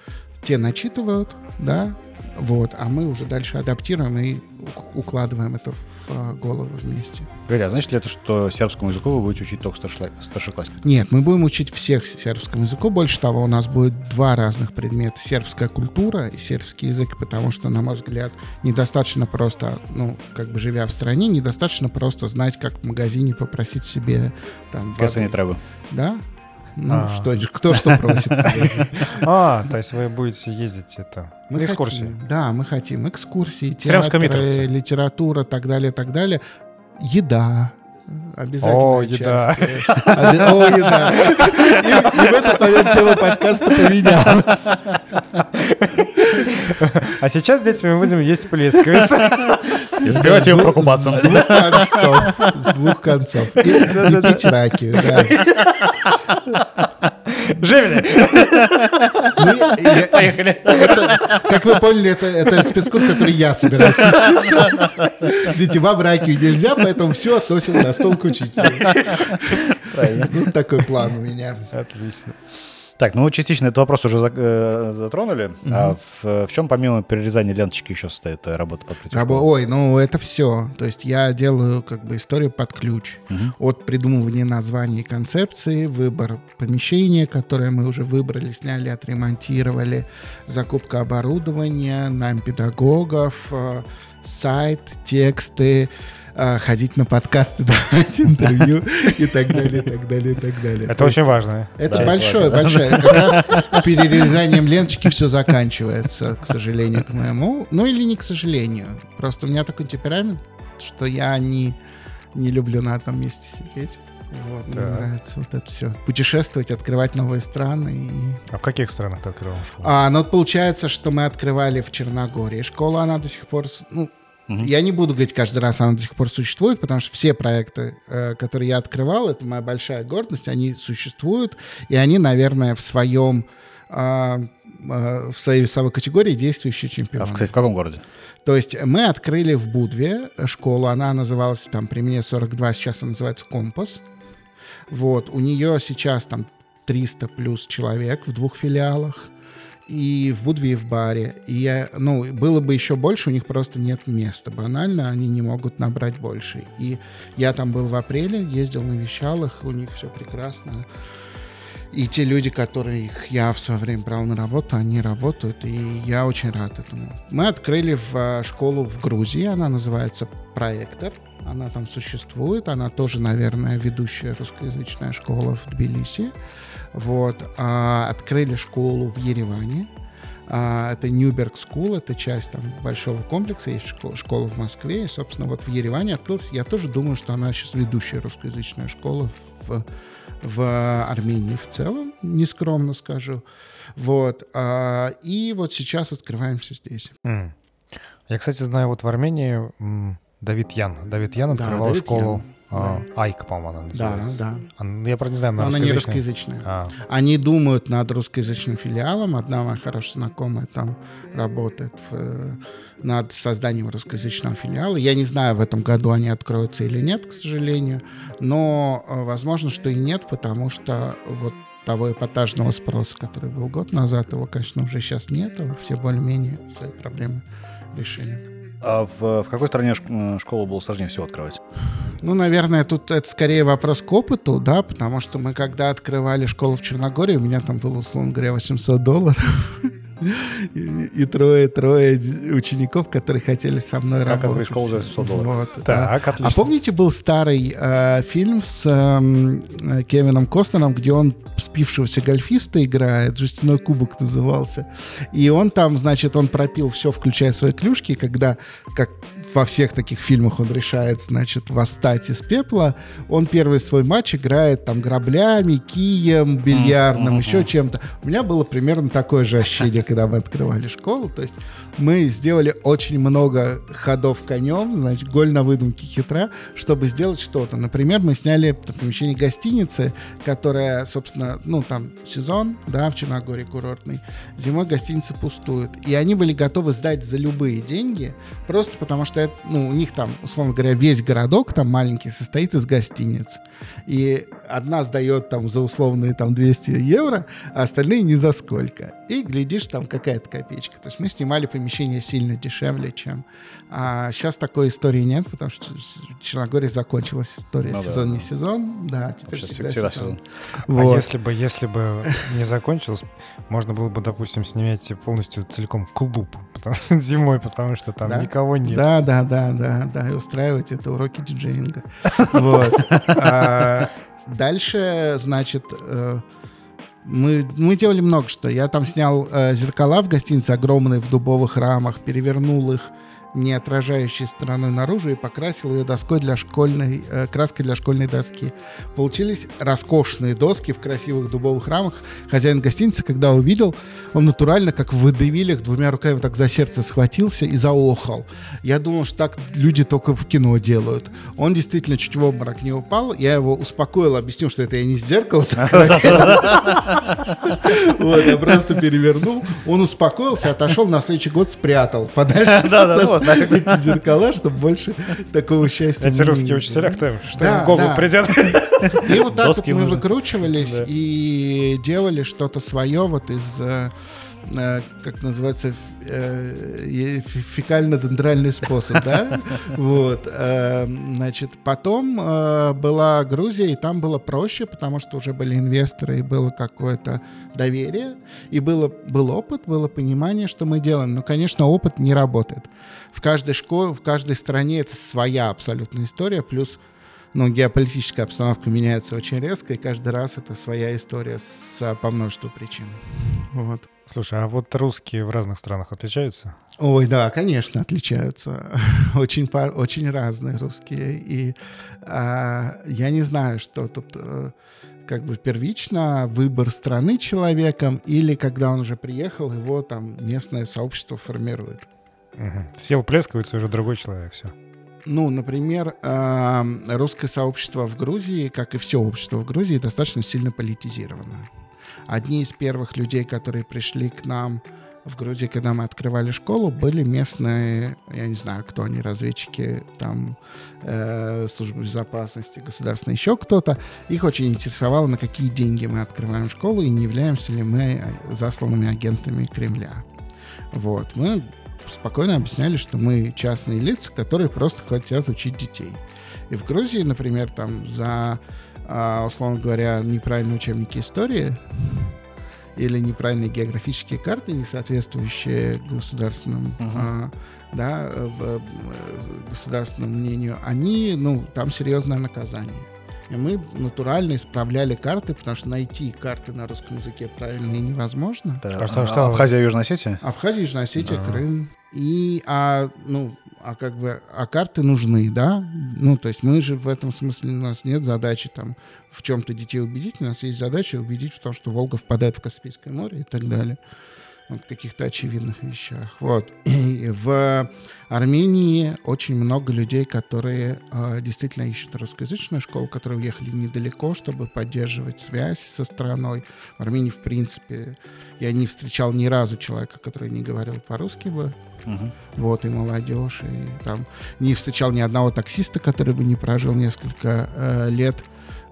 S1: те начитывают, да, вот, а мы уже дальше адаптируем и ук- укладываем это в а, голову вместе.
S3: Галя, а значит ли это, что сербскому языку вы будете учить только старшекла- старшеклассников?
S1: Нет, мы будем учить всех сербскому языку. Больше того, у нас будет два разных предмета. Сербская культура и сербский язык, потому что, на мой взгляд, недостаточно просто, ну, как бы живя в стране, недостаточно просто знать, как в магазине попросить себе там...
S3: Не треба.
S1: Да? Ну,
S2: А.
S1: что, кто что просит.
S2: А, то есть вы будете ездить это
S1: Мы
S2: экскурсии.
S1: хотим, да, мы хотим экскурсии, театры, литература, так далее, так далее. Еда. Обязательно.
S2: О, еда.
S1: О, еда. И, в этот момент тема подкаста поменялась.
S2: А сейчас, дети, мы будем есть плесковец.
S3: И забивать ее прокубацем.
S1: С двух концов. С двух концов. И, и пить ракию, да.
S2: Жемели!
S1: Ну, это- Как вы поняли, это, спецкурс, который я собираюсь вести. Детевам раки нельзя, поэтому все относим на стол к учителю. Ну, такой план у меня.
S2: Отлично.
S3: Так, ну частично этот вопрос уже э, затронули. А в, в чем помимо перерезания ленточки еще состоит э, работа под открытием
S1: Рабо-? Ой, ну это все. То есть я делаю как бы историю под ключ.
S3: Мгм.
S1: От придумывания названий и концепции, выбор помещения, которое мы уже выбрали, сняли, отремонтировали, закупка оборудования, найм педагогов, э, сайт, тексты, э, ходить на подкасты, давать интервью и так далее, и так далее, и так далее.
S2: Это
S1: То есть
S2: очень важно.
S1: Это
S3: Да,
S1: большое, большое. Как раз перерезанием ленточки все заканчивается, к сожалению, к моему. Ну или не к сожалению. Просто у меня такой темперамент, что я не, не люблю на одном месте сидеть. Вот, мне
S2: Так.
S1: нравится вот это все. Путешествовать, открывать новые страны. И...
S2: А в каких странах ты открывал школу?
S1: А, ну вот получается, что мы открывали в Черногории. Школа, она до сих пор... Ну,
S3: Мгм.
S1: я не буду говорить каждый раз, она до сих пор существует, потому что все проекты, э, которые я открывал, это моя большая гордость, они существуют, и они, наверное, в своем а, а, в своей весовой категории действующие
S3: А,
S1: чемпионы.
S3: в- кстати, в каком городе?
S1: То есть мы открыли в Будве школу, она называлась там при мне 42, сейчас она называется Компас. Вот, у нее сейчас там 300 плюс человек в двух филиалах. И в Будве, и в баре. И я, ну, было бы еще больше, у них просто нет места. Банально, они не могут набрать больше. И я там был в апреле, ездил, навещал их, у них все прекрасно. И те люди, которых я в свое время брал на работу, они работают, и я очень рад этому. Мы открыли в, э, школу в Грузии, она называется «Проектор». Она там существует, она тоже, наверное, ведущая русскоязычная школа в Тбилиси. Вот. А, открыли школу в Ереване. А, это Newberg School, это часть там большого комплекса, есть школа, школа в Москве, и, собственно, вот в Ереване открылась. Я тоже думаю, что она сейчас ведущая русскоязычная школа в, в Армении в целом, нескромно скажу. Вот. а, и вот сейчас открываемся здесь.
S2: М. Я, кстати, знаю, вот в Армении Давид Ян. Давид Ян
S1: Да,
S2: открывал
S1: Давид
S2: школу
S1: Ян,
S2: а, Айк, по-моему, она
S1: Да,
S2: называется.
S1: да.
S2: А, ну, я, правда, не знаю,
S1: Но
S2: на
S1: она не русскоязычная.
S2: А,
S1: Они думают над русскоязычным филиалом. Одна моя хорошая знакомая там работает в, э, над созданием русскоязычного филиала. Я не знаю, в этом году они откроются или нет, к сожалению. Но э, возможно, что и нет, потому что вот того эпатажного спроса, который был год назад, его, конечно, уже сейчас нет. Все более-менее свои проблемы решили.
S3: А в, в какой стране школу было сложнее всего открывать?
S1: Ну, наверное, тут это скорее вопрос к опыту, да, потому что мы когда открывали школу в Черногории, у меня там было, условно говоря, 800 долларов. И, и трое, трое учеников, которые хотели со мной
S3: Как
S1: работать.
S3: открыть школу за 800 долларов?
S1: Вот, да.
S2: так, отлично.
S1: А помните, был старый э, фильм с эм, э, Кевином Костнером, где он спившегося гольфиста играет, «Жестяной кубок» назывался. И он там, значит, он пропил все, включая свои клюшки, когда, как во всех таких фильмах он решает, значит, восстать из пепла, он первый свой матч играет там граблями, кием, бильярдом, еще чем-то. У меня было примерно такое же ощущение, когда мы открывали школу. То есть мы сделали очень много ходов конем, значит, голь на выдумке хитра, чтобы сделать что-то. Например, мы сняли помещение гостиницы, которая, собственно, ну, там сезон, да, в Черногории курортный, зимой гостиницы пустуют. И они были готовы сдать за любые деньги, просто потому что, ну, у них там, условно говоря, весь городок там маленький состоит из гостиниц. И одна сдает там за условные там 200 евро, а остальные ни за сколько. И глядишь, там какая-то копеечка. То есть мы снимали помещение сильно дешевле, чем... А сейчас такой истории нет, потому что в Черногории закончилась история.
S3: Ну
S1: сезон
S3: да.
S1: не сезон, да, теперь
S3: Вообще
S1: всегда,
S3: всегда
S1: сезон.
S3: сезон.
S2: А
S1: Вот.
S2: если бы, если бы не закончилось, можно было бы, допустим, снять полностью целиком клуб потому что зимой, потому что там
S1: Да?
S2: никого нет.
S1: Да, да, да, да, да, и устраивать это уроки диджеинга. Вот. Дальше, значит, э, мы, мы делали много что. Я там снял э, зеркала в гостинице огромные в дубовых рамах, перевернул их не отражающей стороны наружу, и покрасил ее доской для школьной, э, краской для школьной доски. Получились роскошные доски в красивых дубовых рамах. Хозяин гостиницы, когда увидел, он натурально, как в водевилях, двумя руками так за сердце схватился и заохал. Я думал, что так люди только в кино делают. Он действительно чуть в обморок не упал. Я его успокоил, объяснил, что это я не с зеркала сократил. Вот, я просто перевернул. Он успокоился, отошел, на следующий год спрятал подальше от зеркала, чтобы больше такого счастья
S2: Эти русские учителя, кто что им в голову придет.
S1: И вот так вот мы выкручивались и делали что-то свое вот из Э, как называется, э, фекально-дендральный способ, да? Вот. Э, значит, потом была Грузия, и там было проще, потому что уже были инвесторы, и было какое-то доверие, и было, был опыт, было понимание, что мы делаем. Но, конечно, опыт не работает. В каждой школе, в каждой стране это своя абсолютная история, плюс ну, геополитическая обстановка меняется очень резко, и каждый раз это своя история с, по множеству причин. Вот.
S2: Слушай, а вот русские в разных странах отличаются?
S1: Ой, да, конечно, отличаются. очень, очень разные русские. И а, я не знаю, что тут а, как бы первично выбор страны человеком или когда он уже приехал, его там местное сообщество формирует.
S2: Угу. Сел плескается уже другой человек, все.
S1: Ну, например, э, русское сообщество в Грузии, как и все общество в Грузии, достаточно сильно политизировано. Одни из первых людей, которые пришли к нам в Грузии, когда мы открывали школу, были местные, я не знаю, кто они, разведчики, там, э, службы безопасности, государственные, еще кто-то. Их очень интересовало, на какие деньги мы открываем школу и не являемся ли мы засланными агентами Кремля. Вот. Мы спокойно объясняли, что мы частные лица, которые просто хотят учить детей. И в Грузии, например, там за условно говоря, неправильные учебники истории или неправильные географические карты, не соответствующие государственным, uh-huh. а, да, в, государственному мнению, они, ну, там серьезное наказание. И мы натурально исправляли карты, потому что найти карты на русском языке правильные невозможно.
S3: Да. А что, что? Абхазия, Южная Осетия?
S1: Абхазия, Южная Осетия, да. Крым. И, а, ну, а как бы, а карты нужны, да? Ну, то есть мы же в этом смысле, у нас нет задачи там в чем-то детей убедить, у нас есть задача убедить в том, что Волга впадает в Каспийское море и так далее. Каких-то очевидных вещах. Вот. И в Армении очень много людей, которые э, действительно ищут русскоязычную школу, которые уехали недалеко, чтобы поддерживать связь со страной. В Армении, в принципе, я не встречал ни разу человека, который не говорил по-русски бы. Угу. Вот, и молодежь, и там не встречал ни одного таксиста, который бы не прожил несколько э, лет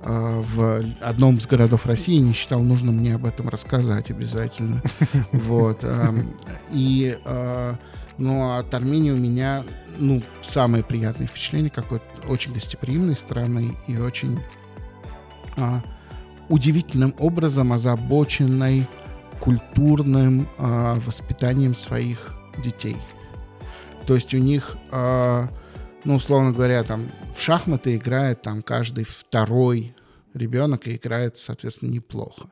S1: в одном из городов России, не считал нужным мне об этом рассказать обязательно. Вот. Эм, и э, ну, от Армении у меня, ну, самое приятное впечатление, какой-то очень гостеприимной страны и очень удивительным образом озабоченной культурным воспитанием своих детей. То есть у них, э, ну, условно говоря, там в шахматы играет там каждый второй ребенок и играет, соответственно, неплохо.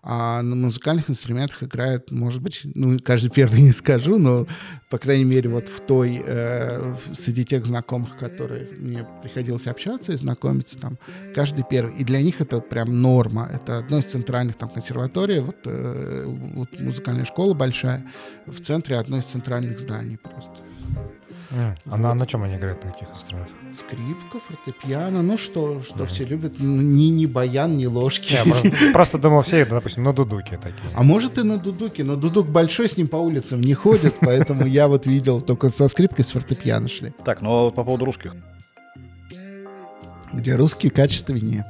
S1: А на музыкальных инструментах играет, может быть, ну, каждый первый не скажу, но, по крайней мере, вот в той, э, среди тех знакомых, которые мне приходилось общаться и знакомиться, там, каждый первый. И для них это прям норма. Это одно из центральных, там, консерватория, вот, э, вот музыкальная школа большая, в центре одно из центральных зданий просто.
S2: А, вот. на, на чем они играют, на каких инструментах?
S1: Скрипка, фортепиано, ну что, что mm все любят, ни, ни баян, ни ложки. Я
S2: просто, просто думал, все, допустим, на дудуке такие.
S1: А может и на дудуке, но дудук большой, с ним по улицам не ходит, поэтому я вот видел, только со скрипкой с фортепиано шли.
S3: Так, ну а по поводу русских.
S1: Где русские качественнее.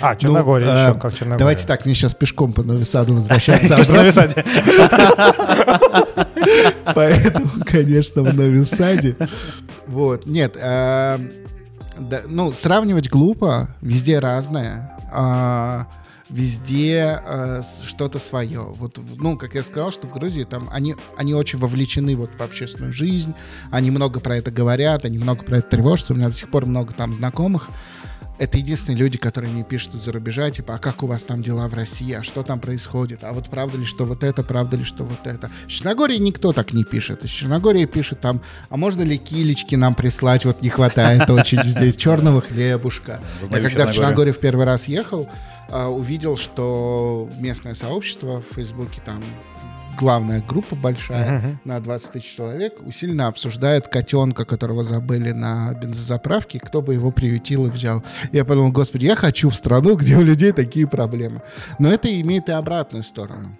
S2: А, Черногория ну, еще, э, как Черногория.
S1: Давайте так, мне сейчас пешком по Новисаду возвращаться.
S2: Новисаде.
S1: Поэтому, конечно, в Новисаде. Вот, нет, э, ну, сравнивать глупо, везде разное. А, везде э, что-то свое. Вот, ну, как я сказал, что в Грузии там они, они очень вовлечены вот в общественную жизнь, они много про это говорят, они много про это тревожатся. У меня до сих пор много там знакомых, это единственные люди, которые мне пишут из-за рубежа, типа, а как у вас там дела в России, а что там происходит, а вот правда ли, что вот это, правда ли, что вот это. В Черногории никто так не пишет. Из Черногории пишут там, а можно ли килечки нам прислать, вот не хватает очень здесь черного хлебушка. Я когда в Черногорию в первый раз ехал, а, увидел, что местное сообщество в Фейсбуке там главная группа большая uh-huh. на 20 тысяч человек усиленно обсуждает котенка, которого забыли на бензозаправке, кто бы его приютил и взял. Я подумал, господи, я хочу в страну, где у людей такие проблемы. Но это имеет и обратную сторону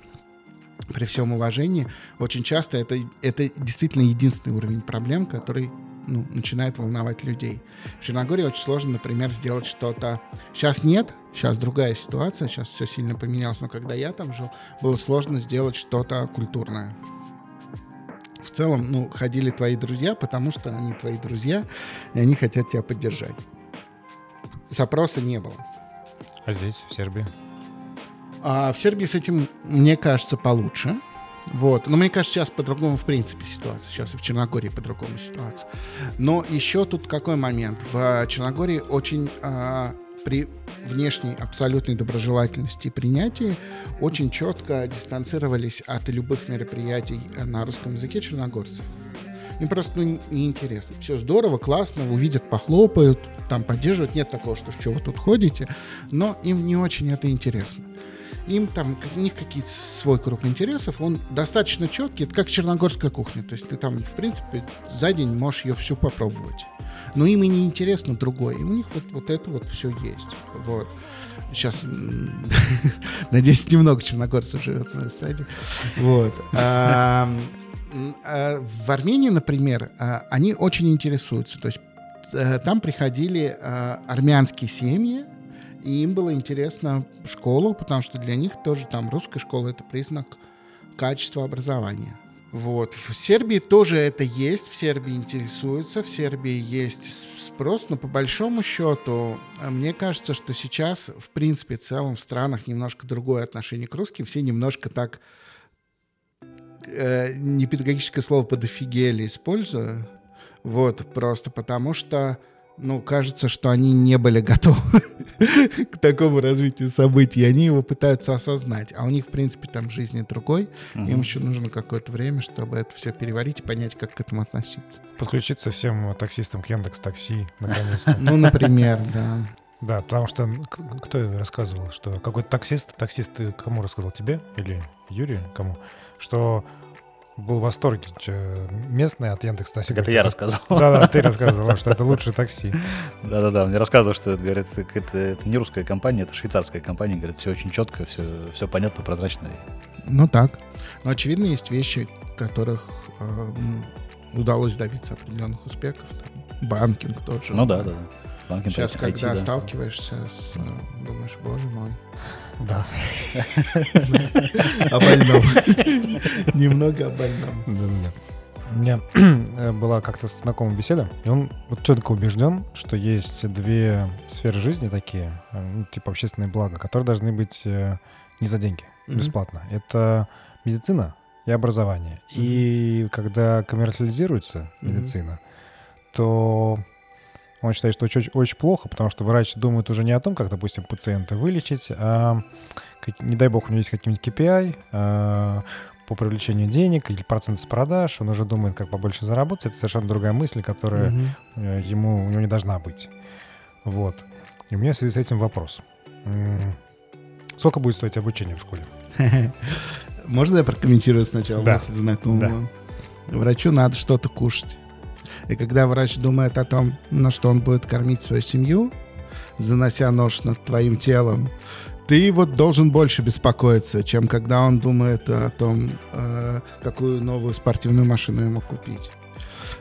S1: при всем уважении, очень часто это, это действительно единственный уровень проблем, который ну, начинает волновать людей. В Черногории очень сложно, например, сделать что-то. Сейчас нет, сейчас другая ситуация, сейчас все сильно поменялось, но когда я там жил, было сложно сделать что-то культурное. В целом, ну, ходили твои друзья, потому что они твои друзья, и они хотят тебя поддержать. Запроса не было.
S2: А здесь, в Сербии?
S1: А в Сербии с этим, мне кажется, получше. Вот. Но мне кажется, сейчас по-другому в принципе ситуация. Сейчас и в Черногории по-другому ситуация. Но еще тут какой момент? В Черногории очень а, при внешней абсолютной доброжелательности и принятии очень четко дистанцировались от любых мероприятий на русском языке черногорцев. Им просто ну, неинтересно. Все здорово, классно, увидят, похлопают, там поддерживают. Нет такого, что что вы тут ходите, но им не очень это интересно им там, у них какие-то свой круг интересов, он достаточно четкий, это как черногорская кухня, то есть ты там, в принципе, за день можешь ее всю попробовать. Но им и не интересно другое, и у них вот, вот это вот все есть. Вот. Сейчас, надеюсь, немного черногорцев живет на сайте. Вот. А, а, в Армении, например, а, они очень интересуются. То есть э, там приходили армянские семьи, и им было интересно школу, потому что для них тоже там русская школа — это признак качества образования. Вот. В Сербии тоже это есть, в Сербии интересуются, в Сербии есть спрос, но по большому счету, э, мне кажется, что сейчас, в принципе, в целом в странах немножко другое отношение к русским, все немножко так, э, не педагогическое слово подофигели использую, вот, просто потому что ну, кажется, что они не были готовы к такому развитию событий, и они его пытаются осознать. А у них, в принципе, там жизни другой. Uh-huh. Им еще нужно какое-то время, чтобы это все переварить и понять, как к этому относиться.
S2: Подключиться всем таксистам к Яндекс Такси, наконец-то.
S1: Ну, например, да.
S2: Да, потому что кто рассказывал, что какой-то таксист, таксист кому рассказал, тебе или Юрию, кому, что был в восторге местный от Яндекс Такси.
S3: Это я рассказывал.
S2: Да-да, ты рассказывал, что это лучшее такси.
S3: Да-да-да, мне рассказывал, что говорят, это, это не русская компания, это швейцарская компания. Говорят, все очень четко, все, все понятно, прозрачно.
S1: Ну так. Но очевидно, есть вещи, которых э, удалось добиться определенных успехов. Там, банкинг тот же.
S3: Ну да, да. да.
S1: Банкинг, Сейчас, IT, когда да. сталкиваешься с... Думаешь, боже мой.
S3: Да.
S1: О больном. Немного о больном.
S2: У меня была как-то знакомая беседа, и он вот четко убежден, что есть две сферы жизни такие, э, ну, типа общественные блага, которые должны быть э, не за деньги, бесплатно. Mm-hmm. Это медицина и образование. Mm-hmm. И когда коммерциализируется медицина, mm-hmm. то он считает, что очень, очень плохо, потому что врач думает уже не о том, как, допустим, пациента вылечить, а, как, не дай бог, у него есть какие-нибудь KPI а, по привлечению денег или процент с продаж, он уже думает, как побольше заработать. Это совершенно другая мысль, которая mm-hmm. ему, у него не должна быть. Вот. И у меня в связи с этим вопрос. Сколько будет стоить обучение в школе?
S1: Можно я прокомментирую сначала да. мысль знакомого? Да. Врачу надо что-то кушать. И когда врач думает о том, на что он будет кормить свою семью, занося нож над твоим телом, ты вот должен больше беспокоиться, чем когда он думает о том, э, какую новую спортивную машину ему купить.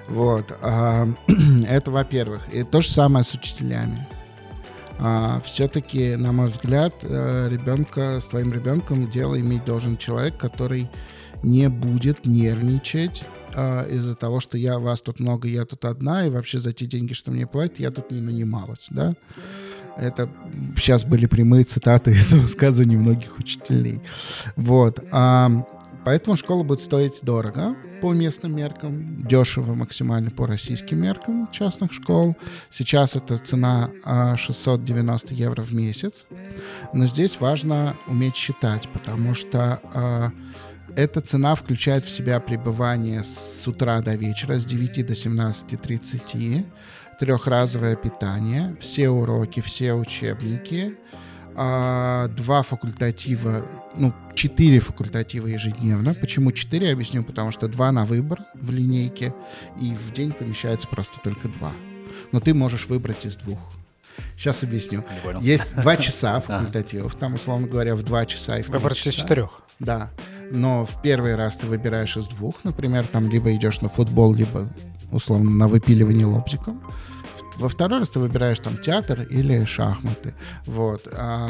S1: Вот. А, это, во-первых. И то же самое с учителями. А, все-таки, на мой взгляд, э, ребенка, с твоим ребенком дело иметь должен человек, который не будет нервничать э, из-за того, что я вас тут много, я тут одна, и вообще за те деньги, что мне платят, я тут не нанималась, да. Это сейчас были прямые цитаты из высказываний многих учителей. Вот. А, поэтому школа будет стоить дорого по местным меркам, дешево максимально по российским меркам частных школ. Сейчас эта цена 690 а, евро в месяц. Но здесь важно уметь считать, потому что а, эта цена включает в себя пребывание с утра до вечера, с 9 до 17.30, трехразовое питание, все уроки, все учебники, а, два факультатива, ну, четыре факультатива ежедневно. Почему четыре, объясню, потому что два на выбор в линейке, и в день помещается просто только два. Но ты можешь выбрать из двух. Сейчас объясню. Есть два часа факультативов, там, условно говоря, в два часа и в
S2: Выбрать из четырех.
S1: Да. Но в первый раз ты выбираешь из двух, например, там либо идешь на футбол, либо условно на выпиливание лобзиком. Во второй раз ты выбираешь там театр или шахматы. Вот. А,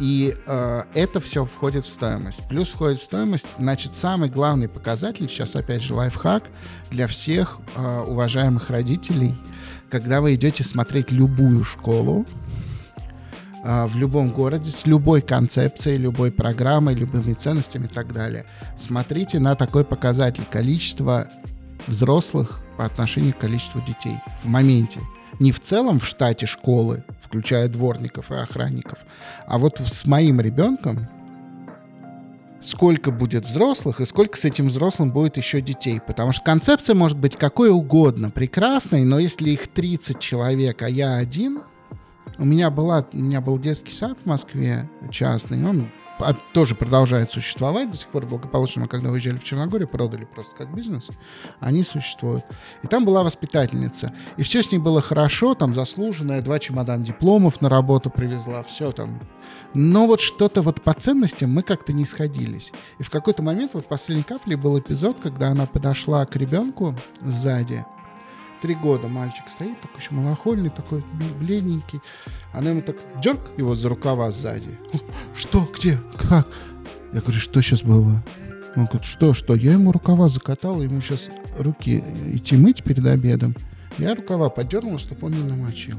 S1: и э, это все входит в стоимость. Плюс входит в стоимость, значит, самый главный показатель, сейчас опять же лайфхак для всех э, уважаемых родителей, когда вы идете смотреть любую школу, в любом городе с любой концепцией, любой программой, любыми ценностями и так далее. Смотрите на такой показатель количество взрослых по отношению к количеству детей в моменте не в целом в штате школы, включая дворников и охранников, а вот с моим ребенком сколько будет взрослых и сколько с этим взрослым будет еще детей. Потому что концепция может быть какой угодно, прекрасной, но если их 30 человек, а я один... У меня, была, у меня был детский сад в Москве частный, он тоже продолжает существовать до сих пор благополучно. Мы когда уезжали в Черногорию, продали просто как бизнес. Они существуют. И там была воспитательница. И все с ней было хорошо, там заслуженная, два чемодана дипломов на работу привезла, все там. Но вот что-то вот по ценностям мы как-то не сходились. И в какой-то момент, вот последней капле был эпизод, когда она подошла к ребенку сзади, три года мальчик стоит, такой еще малохольный, такой бледненький. Она ему так дерг его за рукава сзади. Что? Где? Как? Я говорю, что сейчас было? Он говорит, что, что? Я ему рукава закатал, ему сейчас руки идти мыть перед обедом. Я рукава подернул, чтобы он не намочил.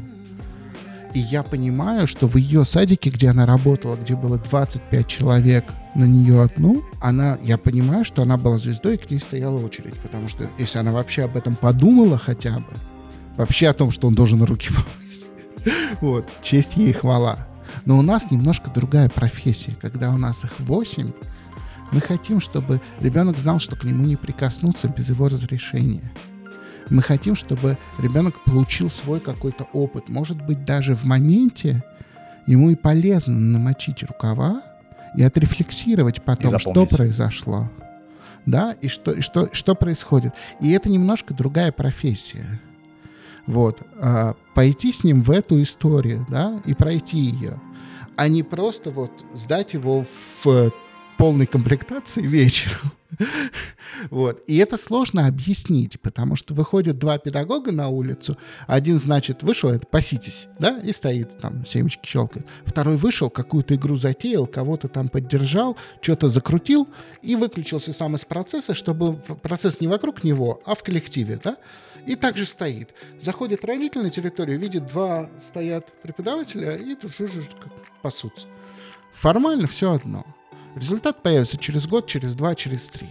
S1: И я понимаю, что в ее садике, где она работала, где было 25 человек на нее одну, она, я понимаю, что она была звездой, и к ней стояла очередь. Потому что если она вообще об этом подумала хотя бы, вообще о том, что он должен руки помыть, вот, честь ей хвала. Но у нас немножко другая профессия. Когда у нас их 8, мы хотим, чтобы ребенок знал, что к нему не прикоснуться без его разрешения. Мы хотим, чтобы ребенок получил свой какой-то опыт. Может быть, даже в моменте ему и полезно намочить рукава и отрефлексировать потом, что произошло. Да, и что, и что, что происходит. И это немножко другая профессия. Вот. А, пойти с ним в эту историю, да, и пройти ее. А не просто вот сдать его в полной комплектации вечером Вот. И это сложно объяснить, потому что выходят два педагога на улицу. Один, значит, вышел, это паситесь, да, и стоит там, семечки щелкает. Второй вышел, какую-то игру затеял, кого-то там поддержал, что-то закрутил и выключился сам из процесса, чтобы процесс не вокруг него, а в коллективе, да. И также стоит. Заходит родитель на территорию, видит, два стоят преподавателя и пасутся. Формально все одно. Результат появится через год, через два, через три.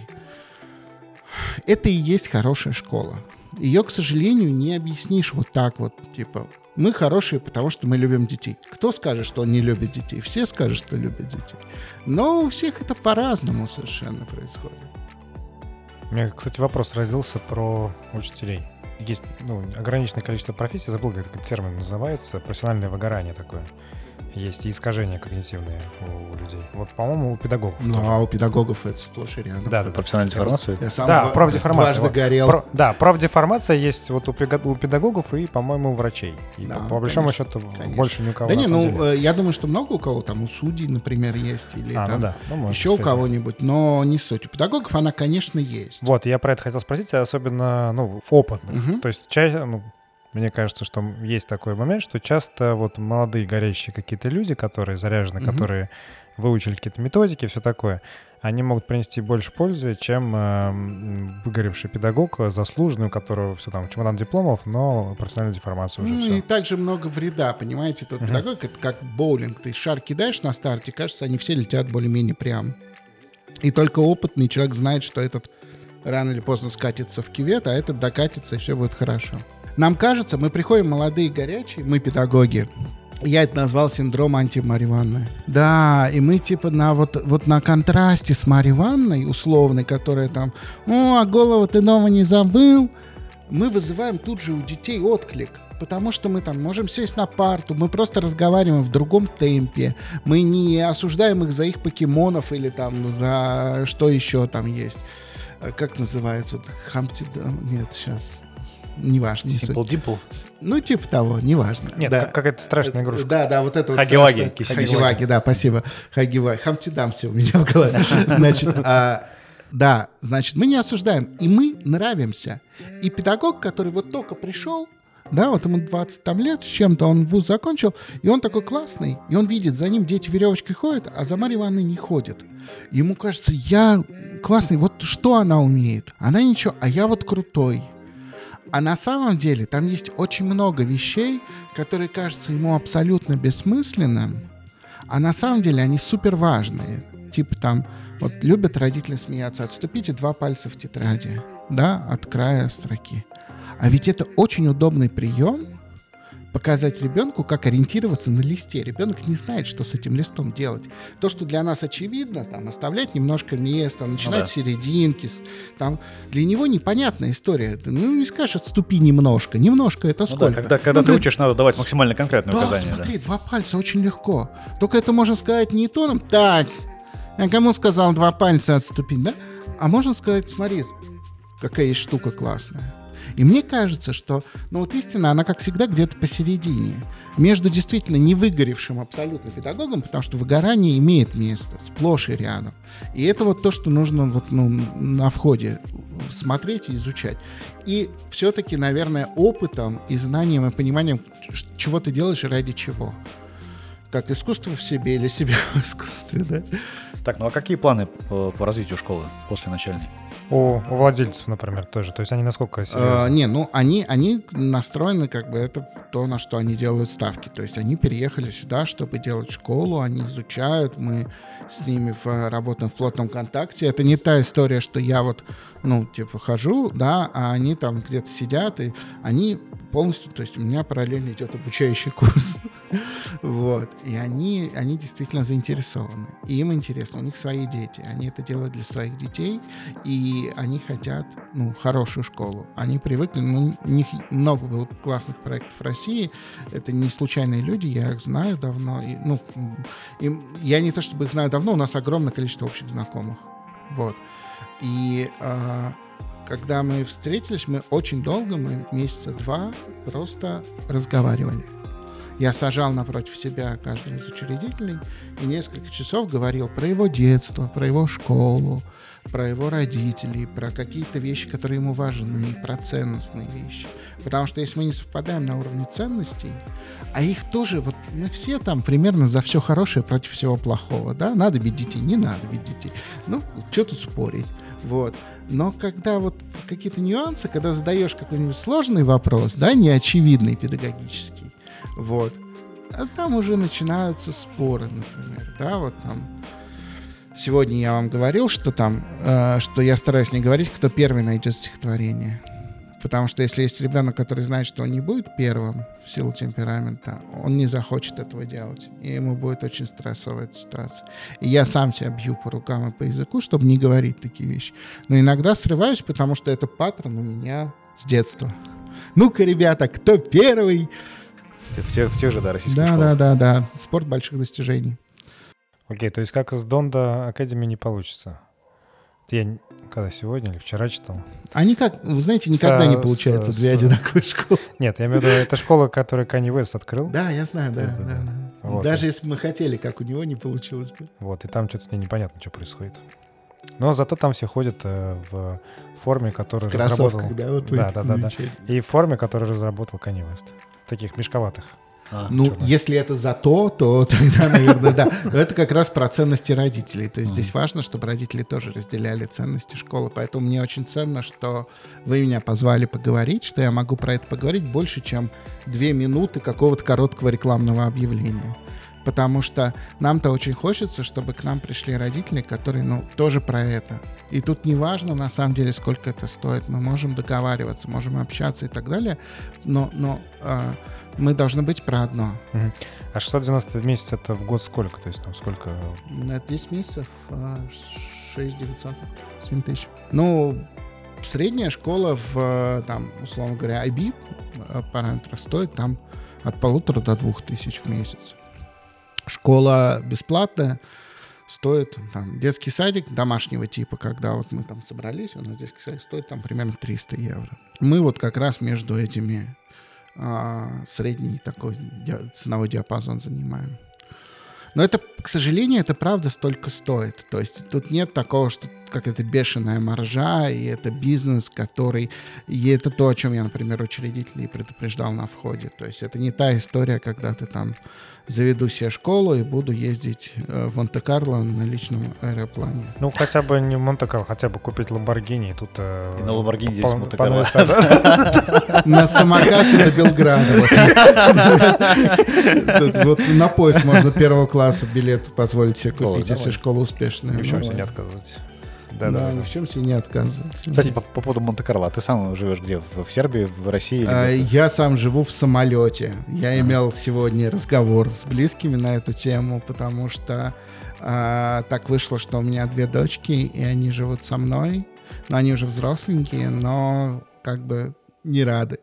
S1: Это и есть хорошая школа. Ее, к сожалению, не объяснишь вот так вот, типа, мы хорошие, потому что мы любим детей. Кто скажет, что он не любит детей? Все скажут, что любят детей. Но у всех это по-разному совершенно происходит.
S2: У меня, кстати, вопрос родился про учителей. Есть ну, ограниченное количество профессий, забыл, как этот термин называется, профессиональное выгорание такое есть и искажения когнитивные у, у людей. Вот, по-моему, у педагогов.
S1: Ну, тоже. а у педагогов это сплошь и рядом.
S3: Да, да. Профессиональная деформация?
S2: Я сам да, два, профдеформация.
S1: Дважды горел.
S2: Про, да, профдеформация есть вот у, у педагогов и, по-моему, у врачей. И да, по, по большому счету конечно. больше ни у кого.
S1: Да не, ну, деле. Э, я думаю, что много у кого там, у судей, например, есть, или а, ну там ну да. ну, может, еще кстати. у кого-нибудь, но не суть. У педагогов она, конечно, есть.
S2: Вот, я про это хотел спросить, особенно, ну, опытных. Угу. То есть, чаще, ну, мне кажется, что есть такой момент, что часто вот молодые горящие какие-то люди, которые заряжены, mm которые выучили какие-то методики, все такое, они могут принести больше пользы, чем э, выгоревший педагог, заслуженный, у которого все там чемодан дипломов, но профессиональная деформация уже
S1: ну,
S2: все.
S1: и также много вреда, понимаете? Тот uh-huh. педагог, это как боулинг. Ты шар кидаешь на старте, кажется, они все летят более-менее прям. И только опытный человек знает, что этот рано или поздно скатится в кювет, а этот докатится, и все будет хорошо. Нам кажется, мы приходим молодые, горячие, мы педагоги, я это назвал синдром антимариванны. Да, и мы типа на вот, вот на контрасте с Марьей Ивановной, условной, которая там, о, а голову ты дома не забыл, мы вызываем тут же у детей отклик. Потому что мы там можем сесть на парту, мы просто разговариваем в другом темпе, мы не осуждаем их за их покемонов или там за что еще там есть. Как называется? Вот, хамти... Нет, сейчас неважно.
S3: Simple Dimple?
S1: Ну, типа того, неважно.
S2: Нет, да. какая-то страшная игрушка.
S1: Да, да, вот это
S3: вот Хагиваги.
S1: Хагиваги, да, спасибо. Хагиваги. Хамтидам все у меня в голове. Значит, а, да, значит, мы не осуждаем, и мы нравимся. И педагог, который вот только пришел, да, вот ему 20 там лет с чем-то, он вуз закончил, и он такой классный, и он видит, за ним дети веревочкой ходят, а за Марьей Ивановной не ходят. Ему кажется, я классный, вот что она умеет? Она ничего, а я вот крутой. А на самом деле там есть очень много вещей, которые кажутся ему абсолютно бессмысленным, а на самом деле они супер важные. Типа там, вот любят родители смеяться, отступите два пальца в тетради, да, от края строки. А ведь это очень удобный прием, показать ребенку, как ориентироваться на листе. Ребенок не знает, что с этим листом делать. То, что для нас очевидно, там, оставлять немножко места, начинать ну, да. с серединки, там, для него непонятная история. Ну, не скажешь, отступи немножко. Немножко это сколько? Ну,
S3: да, когда когда ну, ты говорит, учишь, надо давать максимально конкретные да, указания.
S1: смотри, да. два пальца очень легко. Только это можно сказать не тоном, так, я кому сказал два пальца отступить, да? А можно сказать, смотри, какая есть штука классная. И мне кажется, что, ну вот истина, она, как всегда, где-то посередине. Между действительно не выгоревшим абсолютно педагогом, потому что выгорание имеет место сплошь и рядом. И это вот то, что нужно вот, ну, на входе смотреть и изучать. И все-таки, наверное, опытом и знанием и пониманием, чего ты делаешь и ради чего как искусство в себе или себя в искусстве, да?
S3: Так, ну а какие планы по, по развитию школы после начальной?
S2: У, у владельцев, например, тоже. То есть они насколько серьезны?
S1: А, не, ну они, они настроены, как бы это то, на что они делают ставки. То есть они переехали сюда, чтобы делать школу, они изучают, мы с ними в, работаем в плотном контакте. Это не та история, что я вот, ну, типа, хожу, да, а они там где-то сидят, и они полностью, то есть у меня параллельно идет обучающий курс. вот. И они, они действительно заинтересованы. И им интересно, у них свои дети. Они это делают для своих детей, и они хотят, ну, хорошую школу. Они привыкли, ну, у них много было классных проектов в России. Это не случайные люди, я их знаю давно. И, ну, им, я не то чтобы их знаю давно, у нас огромное количество общих знакомых. Вот. И э, когда мы встретились, мы очень долго, мы месяца два просто разговаривали. Я сажал напротив себя каждого из учредителей и несколько часов говорил про его детство, про его школу, про его родителей, про какие-то вещи, которые ему важны, про ценностные вещи. Потому что если мы не совпадаем на уровне ценностей, а их тоже, вот мы все там примерно за все хорошее против всего плохого, да, надо бить детей, не надо бить детей. Ну, что тут спорить, вот. Но когда вот какие-то нюансы, когда задаешь какой-нибудь сложный вопрос, да, неочевидный педагогический, вот, а там уже начинаются споры, например, да, вот там. Сегодня я вам говорил, что там, э, что я стараюсь не говорить, кто первый найдет стихотворение. Потому что если есть ребенок, который знает, что он не будет первым в силу темперамента, он не захочет этого делать. И ему будет очень стрессовая эта ситуация. И я сам себя бью по рукам и по языку, чтобы не говорить такие вещи. Но иногда срываюсь, потому что это паттерн у меня с детства. Ну-ка, ребята, кто первый?
S3: В, тех, в тех же, да, российских
S1: Да,
S3: школах.
S1: да, да, да. Спорт больших достижений.
S2: Окей, то есть как с Донда Академи не получится? Я когда сегодня или вчера читал.
S1: Они как, вы знаете, никогда с, не получается с, две с... одинаковые школы.
S2: Нет, я имею в виду, это школа, которую Kanye West открыл.
S1: Да, я знаю, да. да, да. да. Вот. Даже если бы мы хотели, как у него, не получилось бы.
S2: Вот, и там что-то с ней непонятно, что происходит. Но зато там все ходят э, в форме, которую разработал...
S1: да, вот
S2: да, да, да, да. И в форме, которую разработал Kanye West. Таких мешковатых.
S1: А, ну, черно. если это за то, то тогда, наверное, да. Это как раз про ценности родителей. То есть здесь важно, чтобы родители тоже разделяли ценности школы. Поэтому мне очень ценно, что вы меня позвали поговорить, что я могу про это поговорить больше, чем две минуты какого-то короткого рекламного объявления. Потому что нам-то очень хочется, чтобы к нам пришли родители, которые, ну, тоже про это. И тут не важно, на самом деле, сколько это стоит. Мы можем договариваться, можем общаться и так далее, но, но э, мы должны быть про одно.
S2: Мгм. А 690 в месяц это в год сколько? То есть там сколько?
S1: На 10 месяцев а, 6 900, 7 тысяч. Ну, средняя школа в, э, там, условно говоря, IB э, параметра стоит там от полутора до двух тысяч в месяц. Школа бесплатная стоит, там, детский садик домашнего типа, когда вот мы там собрались, у нас детский садик стоит там примерно 300 евро. Мы вот как раз между этими а, средний такой ценовой диапазон занимаем. Но это, к сожалению, это правда столько стоит. То есть тут нет такого, что как это бешеная маржа, и это бизнес, который... И это то, о чем я, например, учредителей предупреждал на входе. То есть это не та история, когда ты там заведу себе школу и буду ездить э, в Монте-Карло на личном аэроплане.
S2: Ну, хотя бы не в Монте-Карло, хотя бы купить Ламборгини, и тут... э,
S3: И на Lamborghini здесь Монте-Карло.
S1: На самокате до Белграда. Вот. На поезд можно первого класса билет позволить себе купить, если школа успешная.
S2: Ни в чем себе не отказывать.
S1: Да,
S2: Да, да,
S1: ни в чем себе не отказывать.
S3: Кстати, по, по поводу Монте-Карло, а ты сам живешь где? В, в Сербии, в России? или
S1: А? Я сам живу в самолете. Я имел сегодня разговор с близкими на эту тему, потому что а, так вышло, что у меня две дочки, и они живут со мной. Но они уже взросленькие, но как бы не рады.